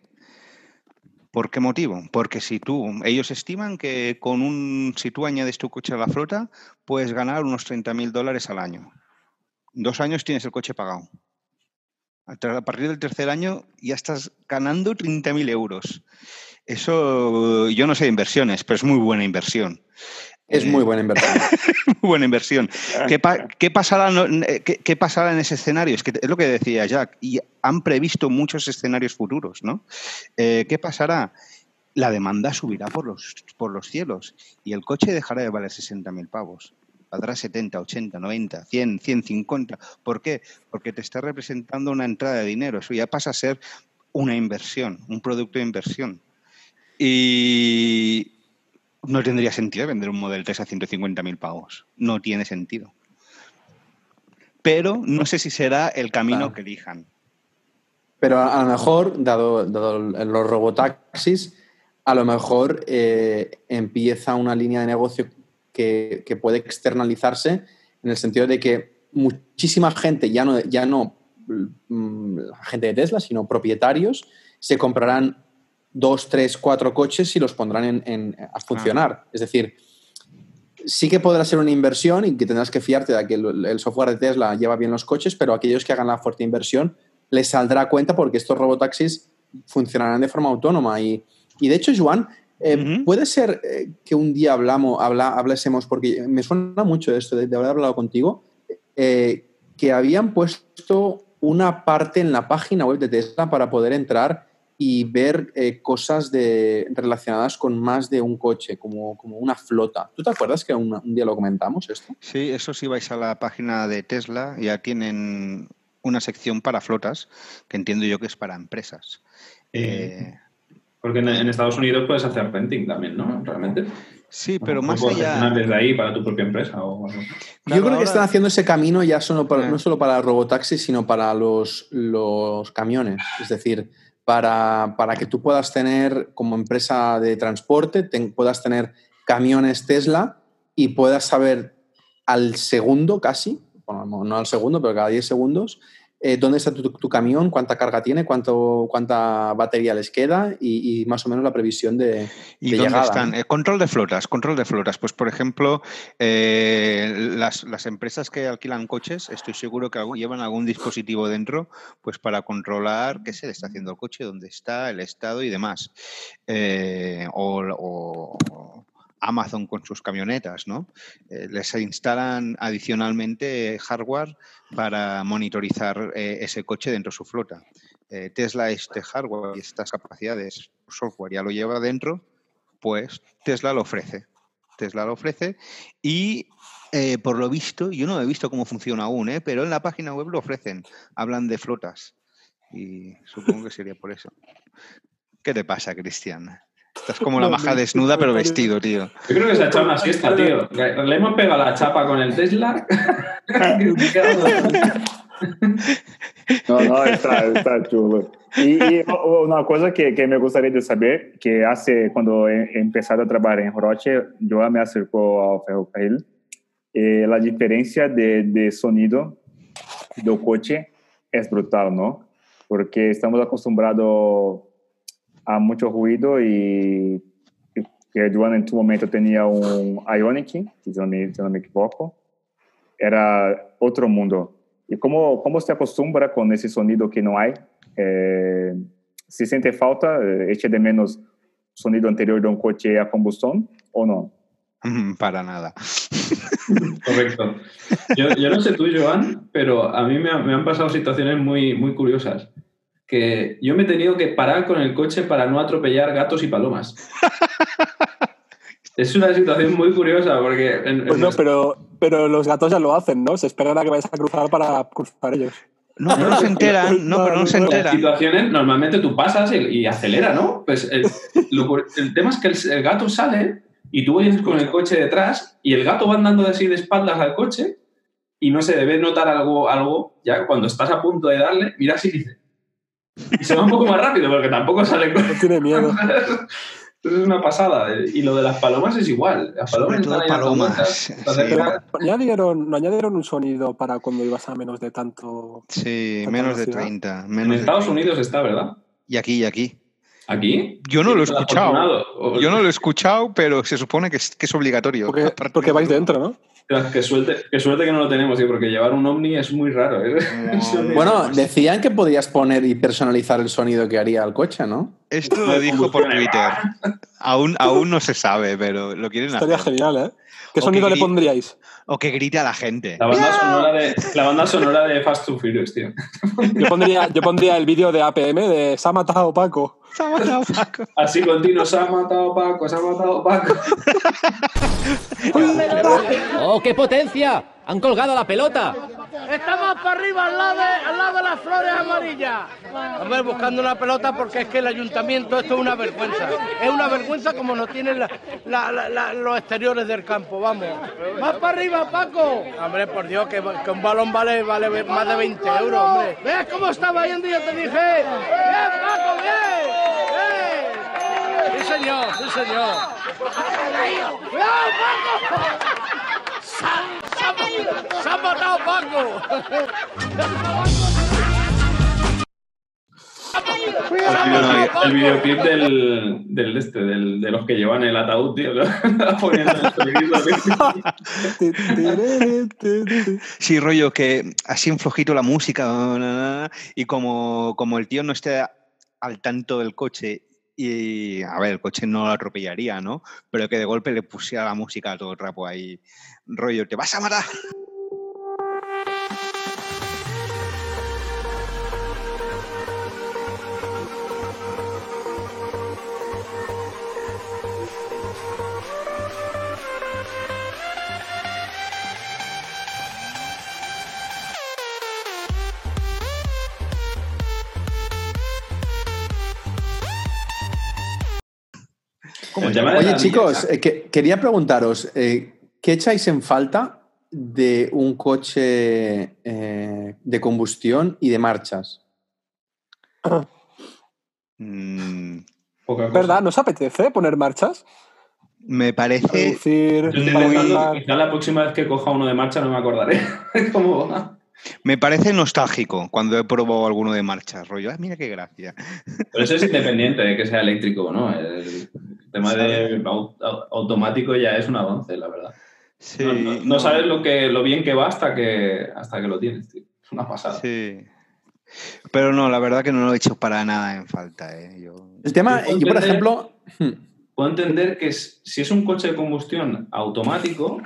¿Por qué motivo? Porque si tú, ellos estiman que con un, si tú añades tu coche a la flota, puedes ganar unos 30 mil dólares al año. Dos años tienes el coche pagado. A partir del tercer año ya estás ganando 30 mil euros. Eso, yo no sé de inversiones, pero es muy buena inversión. Es muy buena inversión. muy buena inversión. ¿Qué, qué pasará, eh, qué pasará en ese escenario? Es que es lo que decía Jack, y han previsto muchos escenarios futuros, ¿no? Eh, ¿Qué pasará? La demanda subirá por los, por los cielos y el coche dejará de valer 60.000 pavos. Valdrá 70, 80, 90, 100, 150. ¿Por qué? Porque te está representando una entrada de dinero. Eso ya pasa a ser una inversión, un producto de inversión. Y no tendría sentido vender un Model 3 a 150.000 pavos. No tiene sentido. Pero no sé si será el camino Claro. que elijan. Pero a, a lo mejor, dado, dado los robotaxis, a lo mejor eh, empieza una línea de negocio que, que puede externalizarse en el sentido de que muchísima gente, ya no, ya no mm, gente de Tesla, sino propietarios, se comprarán dos, tres, cuatro coches y los pondrán en- en- a funcionar. Es decir, sí que podrá ser una inversión y que tendrás que fiarte de que el, el software de Tesla lleva bien los coches, pero aquellos que hagan la fuerte inversión les saldrá cuenta porque estos robotaxis funcionarán de forma autónoma. Y, y de hecho, Joan, eh, puede ser eh, que un día hablamos, habla, hablásemos, porque me suena mucho esto de, de haber hablado contigo, eh, que habían puesto una parte en la página web de Tesla para poder entrar y ver eh, cosas de, relacionadas con más de un coche, como, como una flota. ¿Tú te acuerdas que un, un día lo comentamos esto? Sí, eso si vais a la página de Tesla, ya tienen una sección para flotas, que entiendo yo que es para empresas. Eh, Porque en, en Estados Unidos puedes hacer renting también, ¿no? Realmente. sí, pero O más puedes gestionar allá... desde ahí para tu propia empresa o algo. Claro, Yo creo que están haciendo ese camino ya solo para- Eh. no solo para robotaxis, sino para los, los camiones. Es decir, para, para que tú puedas tener como empresa de transporte, ten- puedas tener camiones Tesla y puedas saber al segundo casi, bueno, no- no al segundo, pero cada 10 segundos, eh, dónde está tu, tu camión, cuánta carga tiene, cuánto, cuánta batería les queda y, y más o menos la previsión de, ¿Y de dónde llegada, están? Eh, control de flotas, control de flotas. Pues, por ejemplo, eh, las, las empresas que alquilan coches, estoy seguro que llevan algún dispositivo dentro, pues para controlar qué se le está haciendo al coche, dónde está, el estado y demás. O, o Amazon con sus camionetas, ¿no? Eh, les instalan adicionalmente hardware para monitorizar eh, ese coche dentro de su flota. Eh, Tesla este hardware y estas capacidades, software ya lo lleva dentro, pues Tesla lo ofrece. Tesla lo ofrece y por lo visto, yo no he visto cómo funciona aún, pero en la página web lo ofrecen. Hablan de flotas y supongo que sería por eso. ¿Qué te pasa, Cristian? Estás como la maja desnuda pero vestido, tío. Yo creo que se ha echado una siesta, tío. Le hemos pegado la chapa con el Tesla. No, no, está, está chulo. Y, y una cosa que, que me gustaría de saber, que hace, cuando he, he empezado a trabajar en Roche, yo me acercó al ferrocarril, eh, la diferencia de, de sonido del coche es brutal, ¿no? Porque estamos acostumbrados a mucho ruido y, y que Joan en tu momento tenía un Ioniq, si no me, si no me equivoco, era otro mundo. ¿Y cómo, cómo se acostumbra con ese sonido que no hay? Eh, ¿Si siente falta, eh, echa de menos sonido anterior de un coche a combustión o no? Para nada. Correcto. Yo, yo no sé tú, Joan, pero a mí me, ha- me han pasado situaciones muy, muy curiosas. Que yo me he tenido que parar con el coche para no atropellar gatos y palomas. Es una situación muy curiosa porque... en- en Pues no, nuestra- pero, pero los gatos ya lo hacen, ¿no? Se esperan a que vayas a cruzar para cruzar ellos. No, pero no se enteran, no, pero no se En enteran. situaciones, normalmente tú pasas y, y acelera, ¿no? Pues el, lo el tema es que el, el gato sale y tú vienes con el coche detrás y el gato va andando así de espaldas al coche y no se debe notar algo, algo ya cuando estás a punto de darle, mira así dice. Y se va un poco más rápido porque tampoco sale con... No tiene miedo. Es una pasada. Y lo de las palomas es igual. Las palomas Sobre todo están ahí palomas, sí. acercas. ¿No añadieron, ¿No añadieron un sonido para cuando ibas a menos de tanto? Sí, menos de velocidad. 30. En de Estados 30. Unidos está, ¿verdad? Y aquí, y aquí. ¿Aquí? Yo no lo he ¿Estás escuchado. Yo no lo he escuchado, pero se supone que es, que es obligatorio. Porque, Aparte porque de- vais dentro, ¿no? Qué suerte, que no lo tenemos, tío, porque llevar un Omni es muy raro. ¿eh? No, Bueno, decían que podías poner y personalizar el sonido que haría el coche, ¿no? Esto lo dijo por Twitter. Aún, aún no se sabe, pero lo quieren Estaría hacer. genial, ¿eh? ¿Qué O sonido que le pondríais? O que grite a la gente. La banda, sonora de, la banda sonora de Fast and Furious, tío. Yo pondría, yo pondría el vídeo de APM de Se ha matado Paco. Se ha matado Paco. Así continuo, se ha matado Paco, se ha matado Paco. ¡Oh, qué potencia! ¡Han colgado la pelota! Estamos para arriba, al lado, de, al lado de las flores amarillas. A ver, buscando una pelota porque es que el ayuntamiento esto es una vergüenza. Es una vergüenza como no tienen la- la- la- la- los exteriores del campo, vamos. ¡Más para arriba, Paco! Hombre, por Dios, que, que un balón vale, vale más de 20 euros, hombre. ¿Ves cómo estaba yendo? Yo te dije. ¡Bien, Paco, bien! ¡Bien! Sí, señor, sí, señor. ¡Cuidado, Paco! ¡Se ha- se ha- matado Paco! El videoclip del, del este, del, de los que llevan el ataúd, tío. el. Sí, rollo que así en flojito la música y como, como el tío no esté al tanto del coche y, a ver, el coche no lo atropellaría, ¿no? Pero que de golpe le pusiera la música todo el rapo ahí, rollo, te vas a matar. Oye, chicos, millas, eh, que- quería preguntaros, eh, ¿qué echáis en falta de un coche eh, de combustión y de marchas? Mm. ¿Verdad? ¿Nos apetece poner marchas? me parece Reducir, Yo estoy Muy- pensando que quizá la próxima vez que coja uno de marcha no me acordaré cómo va. Me parece nostálgico cuando he probado alguno de marcha, rollo. "Ah, mira qué gracia. Pero eso es independiente de que sea eléctrico o no. El tema de au- au- automático ya es un avance, la verdad. Sí, no, no- no sabes lo, que, lo bien que va hasta que, hasta que lo tienes, tío. Es una pasada. Sí. Pero no, la verdad que no lo he hecho para nada en falta. ¿eh? Yo- El tema, Yo yo por comprendí- ejemplo, puedo entender que es- si es un coche de combustión automático,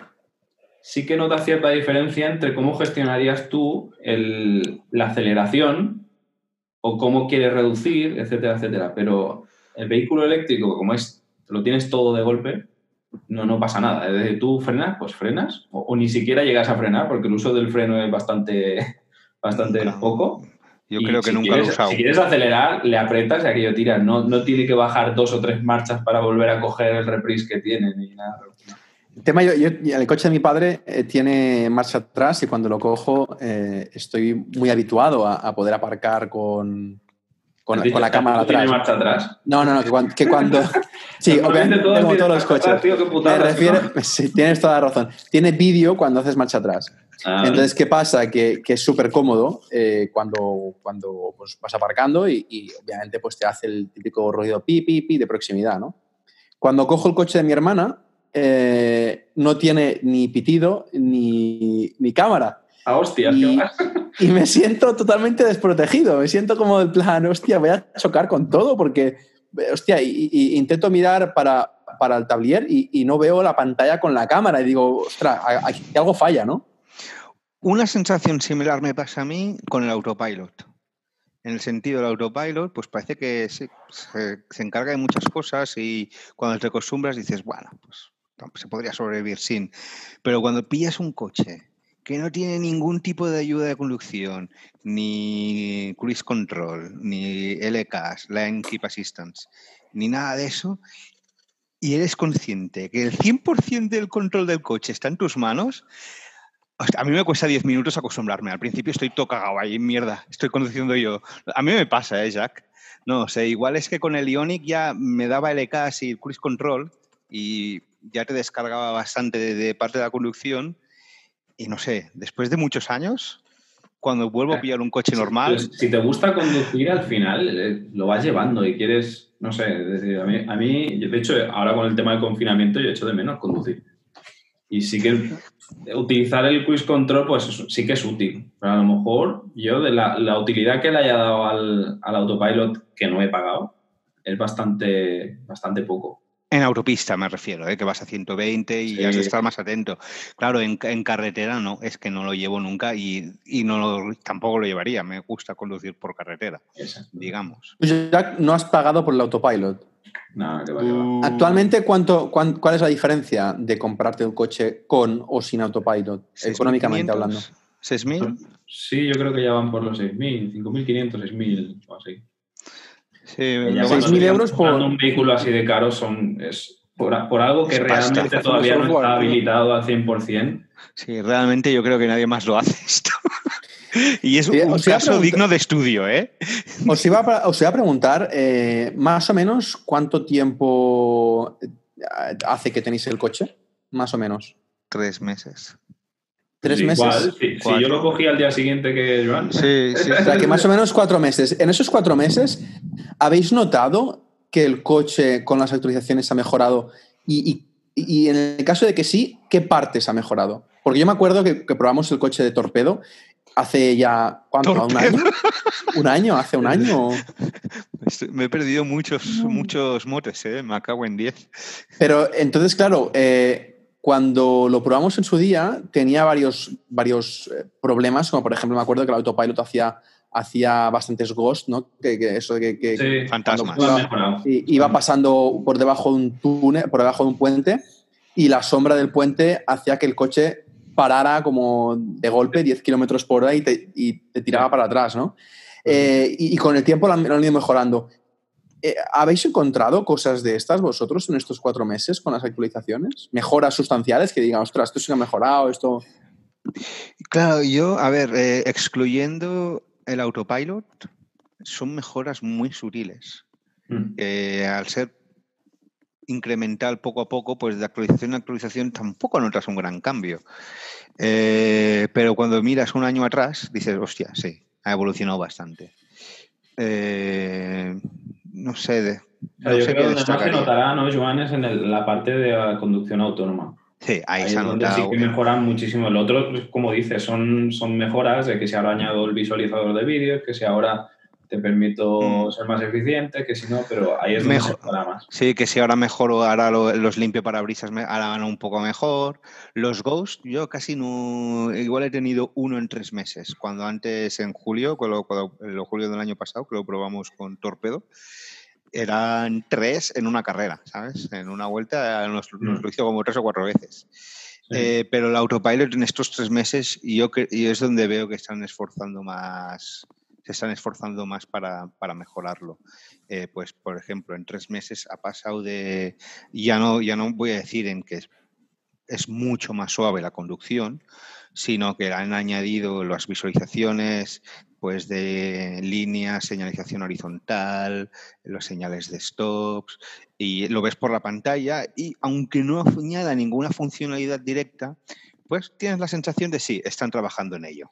sí que nota cierta diferencia entre cómo gestionarías tú el- la aceleración o cómo quieres reducir, etcétera, etcétera. Pero el vehículo eléctrico, como es, lo tienes todo de golpe, no, no pasa nada. Es decir, tú frenas, pues frenas, o, o ni siquiera llegas a frenar, porque el uso del freno es bastante, bastante Nunca. poco. Yo Y creo que si nunca lo he usado. Si quieres acelerar, le apretas y aquello tira. No, no tiene que bajar dos o tres marchas para volver a coger el reprise que tiene ni nada. El tema, yo, yo- el coche de mi padre eh, tiene marcha atrás y cuando lo cojo eh, estoy muy habituado a, a poder aparcar con, con, ¿Has dicho con la cámara no tiene atrás. marcha atrás? No, no, no, que cuando... Que cuando sí, obviamente tienen todos los atrás, coches. tío, Me refiero, ¿no? sí, tienes toda la razón. Tiene vídeo cuando haces marcha atrás. Ah, Entonces, ¿qué pasa? Que, que es súper cómodo eh, cuando, cuando pues, vas aparcando y, y, obviamente pues, te hace el típico ruido pi, pi, pi de proximidad, ¿no? Cuando cojo el coche de mi hermana, eh, no tiene ni pitido ni, ni cámara. Ah, hostia, Y-. Y me siento totalmente desprotegido. Me siento como del plan, hostia, voy a chocar con todo porque, hostia, y, y- intento mirar para, para el tablier y, y no veo la pantalla con la cámara y digo, ostras, a- aquí algo falla, ¿no? Una sensación similar me pasa a mí con el autopilot. En el sentido del autopilot, pues parece que se, se- se encarga de muchas cosas y cuando te acostumbras dices, bueno, pues se podría sobrevivir sin. Pero cuando pillas un coche que no tiene ningún tipo de ayuda de conducción, ni cruise control, ni LKs, Lane Keep Assistance, ni nada de eso, y eres consciente que el 100% del control del coche está en tus manos, a mí me cuesta 10 minutos acostumbrarme. Al principio estoy todo cagado ahí, mierda, estoy conduciendo yo. A mí me pasa, ¿eh, Jack? No sé, igual es que con el Ionic ya me daba LKs y cruise control y ya te descargaba bastante de parte de la conducción. Y no sé, después de muchos años, cuando vuelvo a pillar un coche normal, si te gusta conducir, al final eh, lo vas llevando y quieres, no sé, decir, a mí, a mí, yo, de hecho, ahora con el tema del confinamiento, yo echo de menos conducir. Y sí que utilizar el cruise control, pues sí que es útil. Pero a lo mejor yo, de la, la utilidad que le haya dado al, al autopilot que no he pagado, es bastante, bastante poco. En autopista me refiero, ¿eh? que vas a 120 y Sí. has de estar más atento. Claro, en, en carretera no, es que no lo llevo nunca y, y no lo- tampoco lo llevaría. Me gusta conducir por carretera, Exacto. digamos. Jack, no has pagado por el autopilot. Nada, que va, que va. Actualmente, ¿cuánto, cuán- ¿cuál es la diferencia de comprarte un coche con o sin autopilot, económicamente 6.500, hablando? 6.000. Sí, yo creo que ya van por los 6.000, 5.500, 6.000 o así. Sí, Que lo ya vas- cuando 6.000 estás euros por- un vehículo así de caro son, es por, por algo que Es pasta. realmente todavía no está habilitado al 100%. sí, realmente yo creo que nadie más lo hace esto. y es un caso digno de estudio, ¿eh? Os iba a, os iba a preguntar, eh, más o menos, ¿cuánto tiempo eh, hace que tenéis el coche? Más o menos. Tres meses. ¿Tres meses? igual, si, si yo lo cogí al día siguiente que Joan. Sí, sí. O sea, que más o menos cuatro meses. En esos cuatro meses, ¿habéis notado que el coche con las actualizaciones ha mejorado? Y, y- y en el caso de que sí, ¿qué partes ha mejorado? Porque yo me acuerdo que, que probamos el coche de Torpedo hace ya, ¿cuánto? ¿Un año? ¿Un año? ¿Hace un año? Me he perdido muchos, muchos motes, ¿eh? Me cago en 10. Pero entonces, claro, eh, cuando lo probamos en su día, tenía varios, varios eh, problemas, como por ejemplo, me acuerdo que el autopilot hacía, hacía bastantes ghosts, ¿no? Que, que eso de que, que Sí, Fantasmas. lo han mejorado. i- iba pasando por debajo de un túnel, por debajo de un puente, y la sombra del puente hacía que el coche parara como de golpe 10 kilómetros por hora y te, y te tiraba para atrás, ¿no? Eh, y, y con el tiempo lo han, lo han ido mejorando. Eh, ¿Habéis encontrado cosas de estas vosotros en estos cuatro meses con las actualizaciones? ¿Mejoras sustanciales que digan, ostras, esto sí que ha mejorado, esto... Claro, yo, a ver, eh, excluyendo el autopilot, son mejoras muy sutiles. Mm. Eh, al ser incremental poco a poco, pues de actualización a actualización tampoco notas un gran cambio. Eh, pero cuando miras un año atrás, dices, hostia, sí, ha evolucionado bastante. Eh, no sé, de, O sea, no yo sé creo que donde más se notará, ¿no, Joan? Es en el- la parte de la conducción autónoma. Sí, ahí, Ahí se ha donde sí notado. que mejoran muchísimo. El otro, como dices, son, son mejoras de que se ahora añado el visualizador de vídeos, que si ahora te permito Mm. ser más eficiente, que si no, pero ahí es donde Mejor. se más. Sí, que si ahora mejoro, ahora lo- los limpio parabrisas harán un poco mejor. Los Ghost, yo casi no. Igual he tenido uno en tres meses. Cuando antes en julio, cuando, cuando- en julio del año pasado, que lo probamos con Torpedo, eran tres en una carrera, ¿sabes? En una vuelta nos, nos lo hizo como tres o cuatro veces. Eh, pero el autopilot en estos tres meses, yo cre- y es donde veo que están esforzando más, se están esforzando más para, para mejorarlo. Eh, pues, por ejemplo, en tres meses ha pasado de, ya no, ya no voy a decir en que es, es mucho más suave la conducción, sino que han añadido las visualizaciones pues de líneas, señalización horizontal, los señales de stops, y lo ves por la pantalla y aunque no añada ninguna funcionalidad directa, pues tienes la sensación de sí, están trabajando en ello.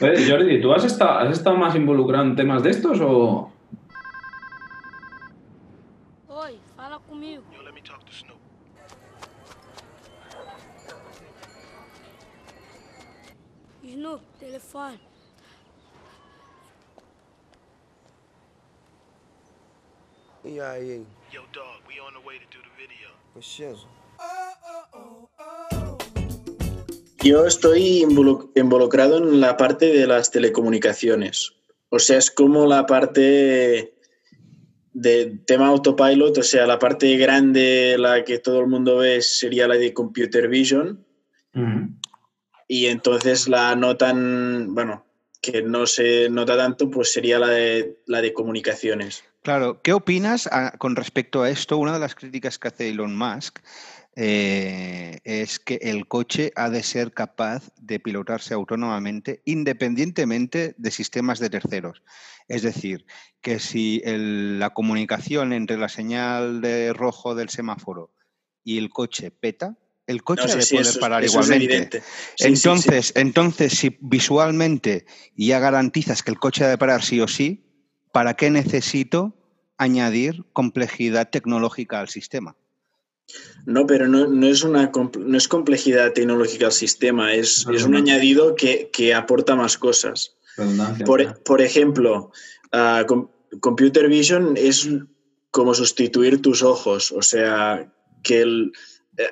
Oye, Jordi, ¿tú has estado, has estado más involucrado en temas de estos o...? Oi, fala comigo. Snoop, telefone. E aí? Yo, dog, we on the way to do the video. For shizzle. Yo estoy involu- involucrado en la parte de las telecomunicaciones. O sea, es como la parte de tema autopilot, o sea, la parte grande, la que todo el mundo ve, sería la de computer vision. Y entonces la no tan, bueno, que no se nota tanto, pues sería la de, la de comunicaciones. Claro, ¿qué opinas ah, con respecto a esto? Una de las críticas que hace Elon Musk eh, es que el coche ha de ser capaz de pilotarse autónomamente independientemente de sistemas de terceros. Es decir, que si el- la comunicación entre la señal de rojo del semáforo y el coche peta, el coche No, ha sí, de sí, poder eso es- parar eso igualmente. sí. entonces, entonces, si visualmente ya garantizas que el coche ha de parar sí o sí, ¿para qué necesito añadir complejidad tecnológica al sistema? No, pero no, no es una no es complejidad tecnológica al sistema, es, es un añadido que, que aporta más cosas. Por, por ejemplo, ah, com- Computer Vision es como sustituir tus ojos, o sea, que el- eh,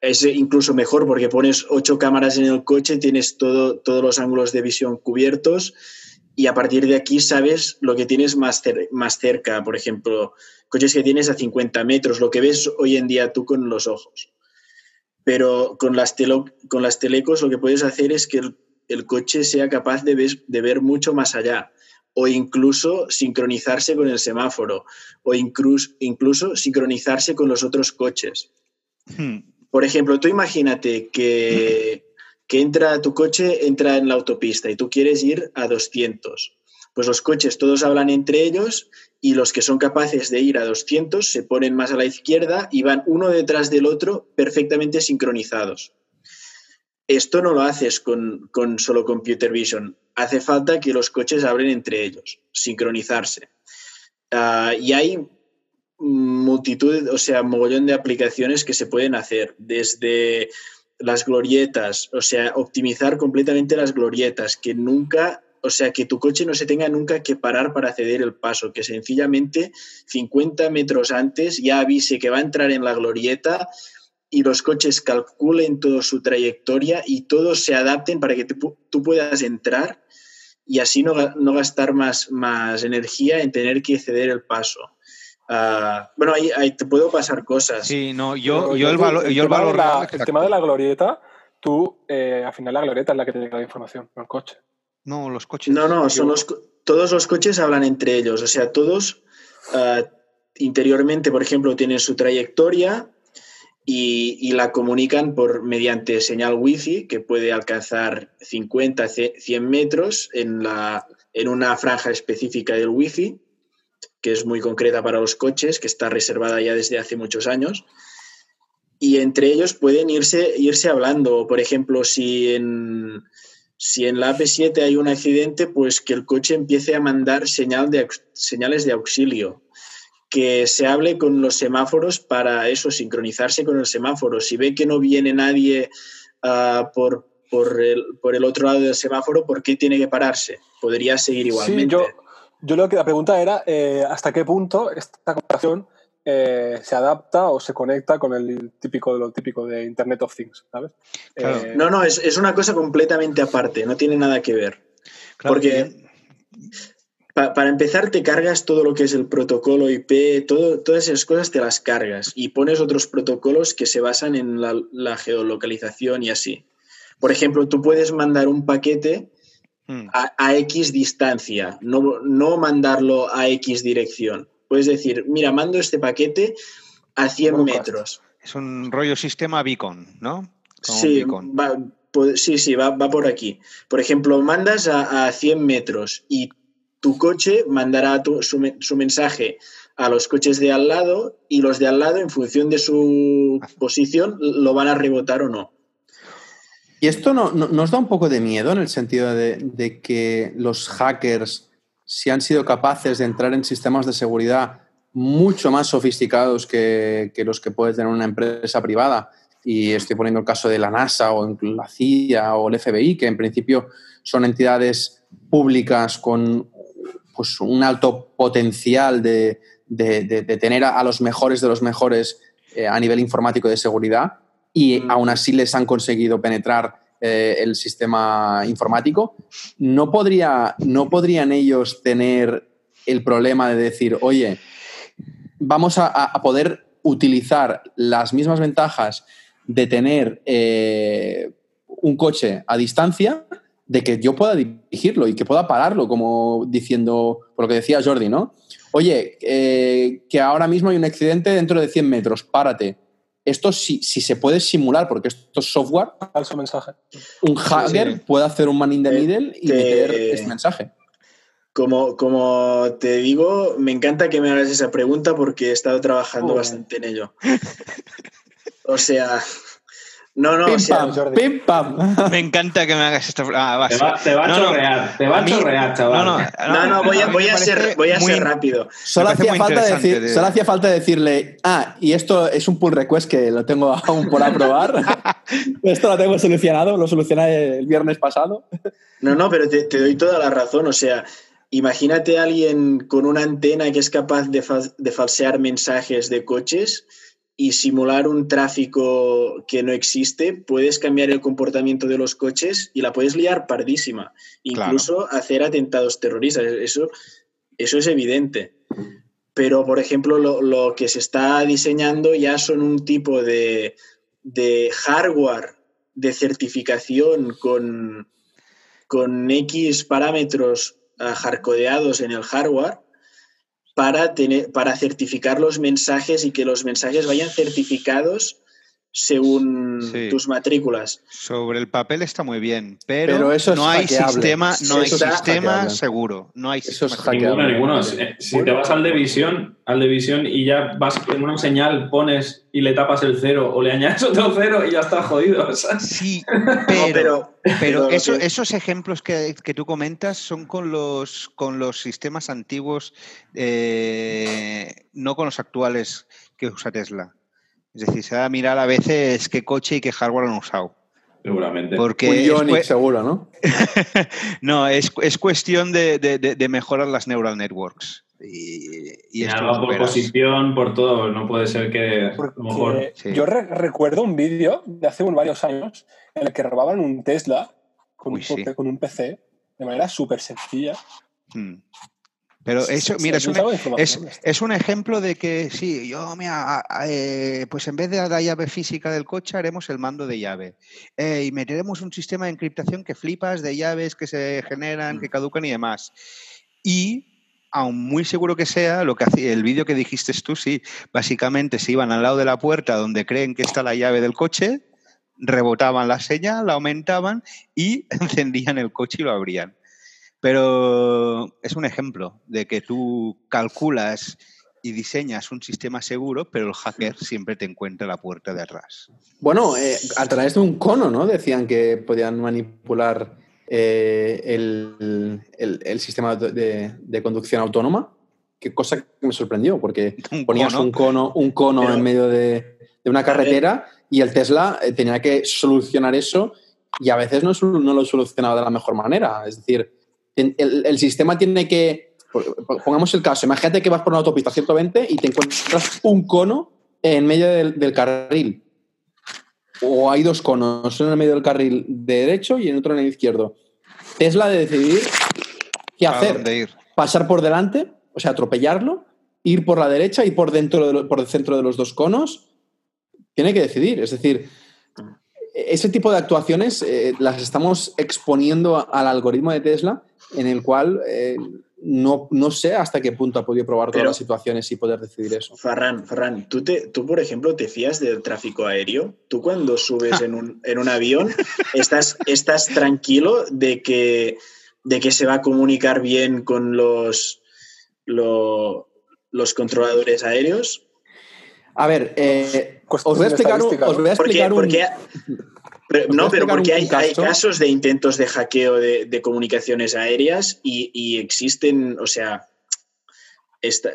es incluso mejor porque pones ocho cámaras en el coche, tienes todo, todos los ángulos de visión cubiertos y a partir de aquí sabes lo que tienes más, cer- más cerca, por ejemplo, coches que tienes a 50 metros, lo que ves hoy en día tú con los ojos. Pero con las, con las telecos lo que puedes hacer es que el, el coche sea capaz de, ves- de ver mucho más allá o incluso sincronizarse con el semáforo o incluso, incluso sincronizarse con los otros coches. Por ejemplo, tú imagínate que, que entra tu coche, entra en la autopista y tú quieres ir a 200. Pues los coches todos hablan entre ellos y los que son capaces de ir a 200 se ponen más a la izquierda y van uno detrás del otro perfectamente sincronizados. Esto no lo haces con, con solo Computer Vision. Hace falta que los coches hablen entre ellos, sincronizarse. Ah, y hay multitud, o sea, mogollón de aplicaciones que se pueden hacer, desde las glorietas, o sea, optimizar completamente las glorietas, que nunca, o sea, que tu coche no se tenga nunca que parar para ceder el paso, que sencillamente 50 metros antes ya avise que va a entrar en la glorieta y los coches calculen toda su trayectoria y todos se adapten para que tú, puedas entrar y así no, no gastar más, más energía en tener que ceder el paso. Ah, bueno, ahí, ahí te puedo pasar cosas. Sí, no, yo, yo el, valor, yo el tema de la- real, el exacto. tema de la glorieta, tú, eh, al final la glorieta es la que te llega la información, no el coche. No, los coches. No, no, son los, todos los coches hablan entre ellos. O sea, todos ah, interiormente, por ejemplo, tienen su trayectoria y, y la comunican por mediante señal wifi que puede alcanzar 50, ce- 100 metros en, la, en una franja específica del wifi, que es muy concreta para los coches, que está reservada ya desde hace muchos años. Y entre ellos pueden irse, irse hablando. Por ejemplo, si en, si en la AP7 hay un accidente, pues que el coche empiece a mandar señal de, señales de auxilio. Que se hable con los semáforos para eso, sincronizarse con el semáforo. Si ve que no viene nadie ah, por, por, el, por el otro lado del semáforo, ¿por qué tiene que pararse? Podría seguir igualmente. Sí, yo, Yo lo que la pregunta era eh, hasta qué punto esta comparación eh, se adapta o se conecta con el típico lo típico de Internet of Things, ¿sabes? Eh, No, no, es, es una cosa completamente aparte, no tiene nada que ver. Claro, Porque pa- para empezar te cargas todo lo que es el protocolo IP, todo, todas esas cosas te las cargas y pones otros protocolos que se basan en la, la geolocalización y así. Por ejemplo, tú puedes mandar un paquete Mm. a, a X distancia, no, no mandarlo a X dirección. Puedes decir, mira, mando este paquete a 100 metros. Es un rollo sistema beacon, ¿no? Como Sí, beacon. va, po- sí, sí, va, va por aquí. Por ejemplo, mandas a, a 100 metros y tu coche mandará tu- su, me- su mensaje a los coches de al lado y los de al lado, en función de su posición, lo van a rebotar o no. ¿Y esto no, no- nos da un poco de miedo en el sentido de, que los hackers, si han sido capaces de entrar en sistemas de seguridad mucho más sofisticados que, los que puede tener una empresa privada, y estoy poniendo el caso de la NASA o la CIA o el FBI, que en principio son entidades públicas con pues, un alto potencial de, tener a, a los mejores de los mejores eh, a nivel informático de seguridad, y aún así les han conseguido penetrar eh, el sistema informático, ¿no, podría, ¿no podrían ellos tener el problema de decir, oye, vamos a, a- a poder utilizar las mismas ventajas de tener eh, un coche a distancia, de que yo pueda dirigirlo y que pueda pararlo, como diciendo, por lo que decía Jordi, ¿no? Oye, eh, que ahora mismo hay un accidente dentro de 100 metros, párate. Esto si, si se puede simular, porque esto es software, falso mensaje. un hacker sí. puede hacer un man in the Te- middle y te- meter este mensaje. Como, como te digo, me encanta que me hagas esa pregunta porque he estado trabajando Oh. bastante en ello. O sea, no, no, o pim, sea, pam, pim, pam. Me encanta que me hagas esta. Ah, va, Te va, te va a No, no, chorrear, te va a mí- chorrear, chaval. No, no, no, no, voy a, voy a ser, voy a muy- ser rápido. Solo hacía, falta decir, de- solo hacía falta decirle, ah, y esto es un pull request que lo tengo aún por aprobar. esto lo tengo solucionado, lo solucioné el viernes pasado. No, no, pero te, te doy toda la razón. O sea, imagínate a alguien con una antena que es capaz de, fal- de falsear mensajes de coches y simular un tráfico que no existe. Puedes cambiar el comportamiento de los coches y la puedes liar pardísima. Incluso hacer atentados terroristas. Eso, eso es evidente. Pero, por ejemplo, lo, lo que se está diseñando ya son un tipo de, de hardware de certificación con, con X parámetros ah, hardcodeados en el hardware para, tener, para certificar los mensajes y que los mensajes vayan certificados según Sí. tus matrículas. Sobre el papel está muy bien, pero, Pero eso es no hay sistema, no hay sistema seguro. No hay Eso es sistema hackeable. Ninguno, ninguno. Si, si te vas al de visión, al de visión y ya vas en una señal, pones y le tapas el cero o le añades otro cero y ya está jodido. ¿sabes? Sí, pero, pero, pero pero lo eso- que- esos ejemplos que, que tú comentas son con los, con los sistemas antiguos, eh, no con los actuales que usa Tesla. Es decir, se va a mirar a veces qué coche y qué hardware han usado. Seguramente. Porque Un cue- seguro, ¿no? no, es, es cuestión de, de- de- de mejorar las neural networks. Y, y Y esto nada, lo por posición, por todo. No puede ser que a lo mejor. Sí. Yo re- recuerdo un vídeo de hace un- varios años en el que robaban un Tesla con, Uy, un, sí. con un PC de manera súper sencilla. Mm. Pero eso, mira, es un, es, un ejemplo de que sí, yo, mira, eh, pues en vez de la llave física del coche haremos el mando de llave. Eh, y meteremos un sistema de encriptación que flipas de llaves que se generan, que caducan y demás. Y, aun muy seguro que sea, lo que hacía el vídeo que dijiste tú, sí, básicamente se iban al lado de la puerta donde creen que está la llave del coche, rebotaban la señal, la aumentaban y encendían el coche y lo abrían. Pero es un ejemplo de que tú calculas y diseñas un sistema seguro, pero el hacker siempre te encuentra la puerta de atrás. Bueno, eh, a través de un cono, ¿no? Decían que podían manipular eh, el, el- el sistema de, de conducción autónoma. Qué cosa que me sorprendió, porque Un ponías cono. un cono, un cono Pero- en medio de, de una carretera y el Tesla eh, tenía que solucionar eso y a veces no, lo solucionaba de la mejor manera. Es decir, el, el sistema tiene que pongamos el caso, imagínate que vas por una autopista 120 y te encuentras un cono en medio del, del carril. O hay dos conos, uno en el medio del carril de derecho y en otro en el izquierdo. Tesla de decidir qué ¿A hacer. ir? Pasar por delante, o sea, atropellarlo, ir por la derecha y por dentro de lo- por el centro de los dos conos. Tiene que decidir. Es decir, ese tipo de actuaciones eh, las estamos exponiendo al algoritmo de Tesla, en el cual eh, no, no sé hasta qué punto ha podido probar todas Pero- las situaciones y poder decidir eso. Farran, Farran, ¿tú, te, tú, por ejemplo, te fías del tráfico aéreo? ¿Tú cuando subes en un, en un avión estás, estás tranquilo de que, de que se va a comunicar bien con los, lo- los controladores aéreos? A ver, eh, os voy a explicar un, os voy a Porque, explicar un- porque- pero- os voy no, pero porque hay, hay caso. casos de intentos de hackeo de, de comunicaciones aéreas y, y existen, o sea, esta-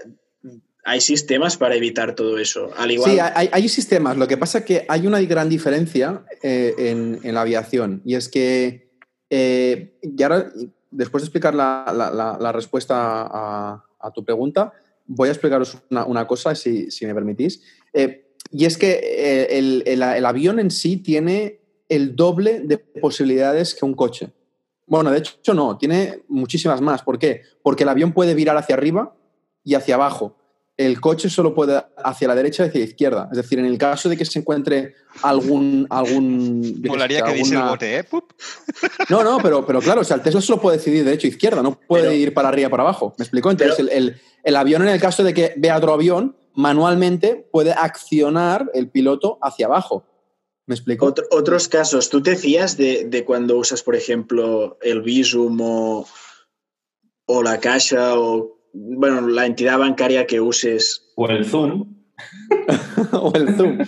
hay sistemas para evitar todo eso. Al igual, Sí, hay, hay sistemas. Lo que pasa es que hay una gran diferencia eh, en, en la aviación y es que, eh, y ahora, después de explicar la, la- la- la respuesta a, a tu pregunta, voy a explicaros una, una cosa, si, si me permitís. Eh, y es que eh, el, el- el avión en sí tiene el doble de posibilidades que un coche. Bueno, de hecho no, tiene muchísimas más. ¿Por qué? Porque el avión puede virar hacia arriba y hacia abajo. El coche solo puede hacia la derecha y hacia la izquierda. Es decir, en el caso de que se encuentre algún... algún Molaría que el bote, ¿eh? Pup. No, no, pero, pero claro, o sea, el Tesla solo puede decidir derecha o izquierda, no puede Pero- ir para arriba o para abajo. ¿Me explico? Entonces, Pero- el, el- el avión, en el caso de que vea otro avión, manualmente puede accionar el piloto hacia abajo. ¿Me explico? Otro- otros casos, ¿tú te fías de, de cuando usas, por ejemplo, el Visum o, o la Caixa o, bueno, la entidad bancaria que uses? O el Zoom. o el Zoom.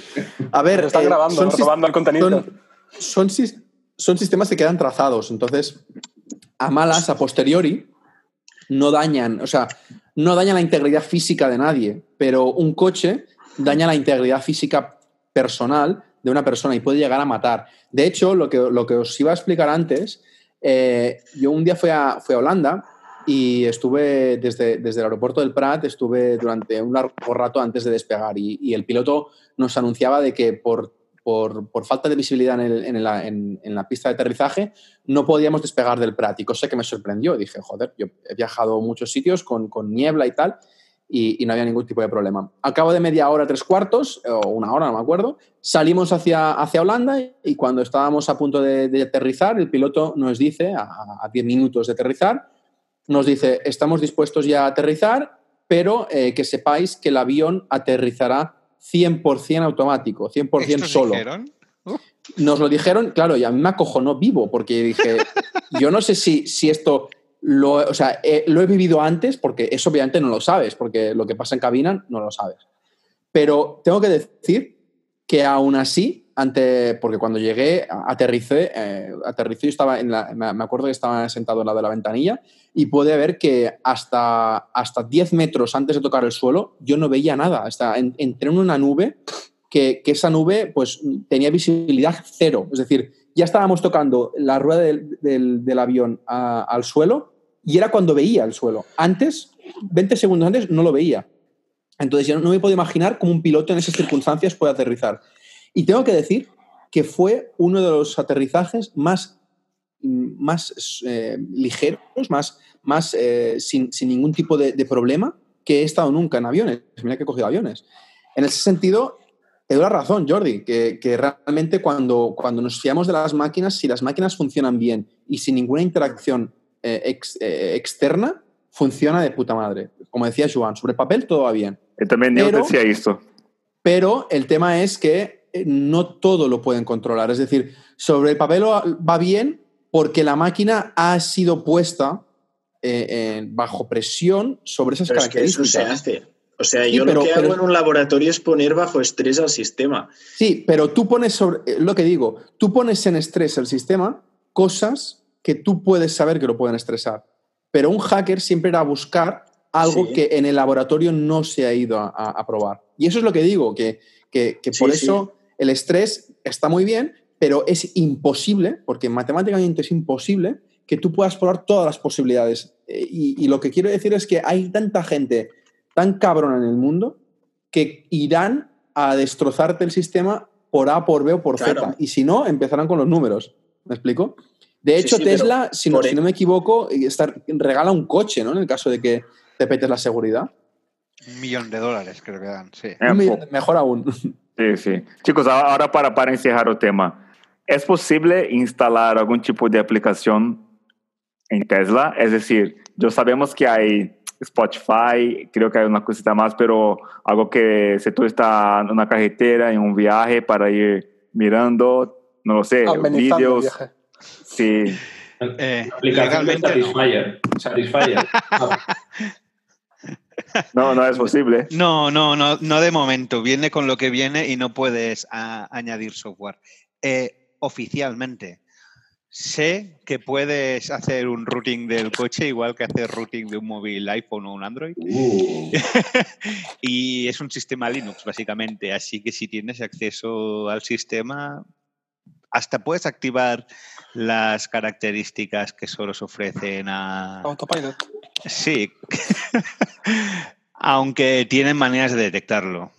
A ver, están eh, grabando, robando el contenido. Son, son, sis- son sistemas que quedan trazados, entonces, a malas, a posteriori, no dañan, o sea, no dañan la integridad física de nadie, pero un coche daña la integridad física personal de una persona y puede llegar a matar. De hecho, lo que, lo que os iba a explicar antes, eh, yo un día fui a, fui a Holanda y estuve desde, desde el aeropuerto del Prat, estuve durante un largo rato antes de despegar y, el piloto nos anunciaba de que por, por, por falta de visibilidad en, el- en la, en la pista de aterrizaje no podíamos despegar del Prat y cosa que me sorprendió. Dije, joder, yo he viajado a muchos sitios con, con niebla y tal y, y no había ningún tipo de problema. Al cabo de media hora, tres cuartos, o una hora, no me acuerdo, salimos hacia, hacia Holanda y cuando estábamos a punto de, de aterrizar, el piloto nos dice, a, a 10 minutos de aterrizar, nos dice, estamos dispuestos ya a aterrizar, pero eh, que sepáis que el avión aterrizará 100% automático, 100% ¿Esto os solo. dijeron? Nos lo dijeron, claro, y a mí me acojonó vivo, porque dije, yo no sé si, si esto lo, o sea, eh, lo he vivido antes, porque eso obviamente no lo sabes, porque lo que pasa en cabina no lo sabes. Pero tengo que decir que aún así, ante, porque cuando llegué, aterricé, eh, aterricé y estaba en la, me acuerdo que estaba sentado al lado de la ventanilla y pude ver que hasta, hasta 10 metros antes de tocar el suelo yo no veía nada. Hasta en- entré en una nube que, que esa nube pues tenía visibilidad cero. Es decir, ya estábamos tocando la rueda del, del- del avión a- al suelo y era cuando veía el suelo. Antes, 20 segundos antes, no lo veía. Entonces yo no me puedo imaginar cómo un piloto en esas circunstancias puede aterrizar. Y tengo que decir que fue uno de los aterrizajes más, más eh, ligeros, más, más eh, sin, sin ningún tipo de, problema que he estado nunca en aviones. Mira que he cogido aviones. En ese sentido, te doy la razón, Jordi, que, que realmente cuando, cuando nos fiamos de las máquinas, si las máquinas funcionan bien y sin ninguna interacción eh, ex- eh, externa, funciona de puta madre. Como decía Joan, sobre papel todo va bien. Eu Pero- decía isto. Pero el tema es que eh, no todo lo pueden controlar. Es decir, sobre el papel va va bien porque la máquina ha sido puesta eh, bajo presión sobre esas Pero es que eso características. se hace. O sea, Sí, yo pero- lo que pero- hago en un laboratorio es poner bajo estrés al sistema. Sí, pero tú pones sobre, eh, lo que digo, tú pones en estrés el sistema cosas que tú puedes saber que lo pueden estresar. Pero un hacker siempre irá a buscar algo Sí. que en el laboratorio no se ha ido a, a- a probar. Y eso es lo que digo, que, que- que Sí, por sí. eso el estrés está muy bien, pero es imposible, porque matemáticamente es imposible, que tú puedas probar todas las posibilidades. Eh, Y, y lo que quiero decir es que hay tanta gente tan cabrona en el mundo que irán a destrozarte el sistema por A, por B o por Claro. Z. Y si no, empezarán con los números. ¿Me explico? De Sí, hecho, sí, pero Tesla, si no, si no me equivoco, está- regala un coche, ¿no? En el caso de que te petes la seguridad. Un millón de dólares creo que dan, sí. Un pô, millón- mejor aún. Sim, sim. Chicos, agora para, para encerrar o tema. ¿Es posible instalar algún tipo de aplicación en Tesla? Es decir, yo sabemos que hay Spotify, creo que hay una cosita más, pero algo que si tú estás en una carretera, en un viaje para ir mirando, no lo sé, el vídeos. Sí. Eh, Aplicación no. Satisfyer. No, no es posible. No, no, no, no de momento. Viene con lo que viene y no puedes a- añadir software. Eh, oficialmente, sé que puedes hacer un routing del coche igual que hacer routing de un móvil iPhone o un Android. uh, y es un sistema Linux, básicamente. Así que si tienes acceso al sistema, hasta puedes activar las características que solo se ofrecen a, Autopilot. Sí. Aunque tienen maneras de detectarlo.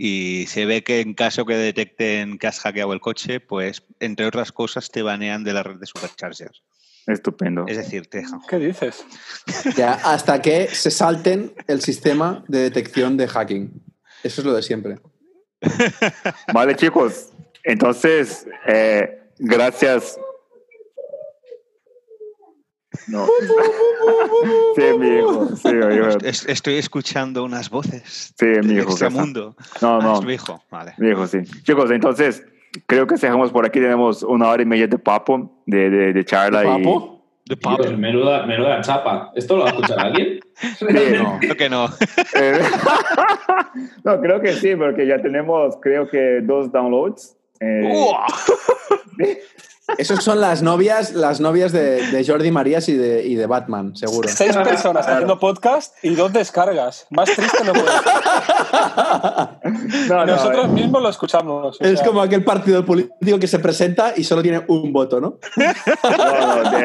Y se ve que en caso que detecten que has hackeado el coche, pues entre otras cosas te banean de la red de superchargers. Estupendo. Es decir, te dejan. ¿Qué dices? Ya, hasta que se salten el sistema de detección de hacking. Eso es lo de siempre. Vale, chicos. Entonces, eh, gracias. No. sí, mi hijo. Sí, mi hijo. Es- Estoy escuchando unas voces Sí, mi hijo. que está- extramundo. No, Ah, no. es tu hijo. Vale. Mi hijo, sí. Chicos, entonces, creo que cerramos por aquí. Tenemos una hora y media de papo, de, de, de charla. y- ¿Papo? De Dios, menuda, menuda chapa. ¿Esto lo va a escuchar alguien? Sí, No. Creo que no. Eh, no, creo que sí, porque ya tenemos, creo que dos downloads. Eh, Esas son las novias, las novias de, de Jordi Marías y de, y de Batman, seguro. Seis personas haciendo podcast y dos descargas. Más triste no puede ser. no, no, Nosotros mismos lo escuchamos. Es sea, como aquel partido político que se presenta y solo tiene un voto, ¿no? no,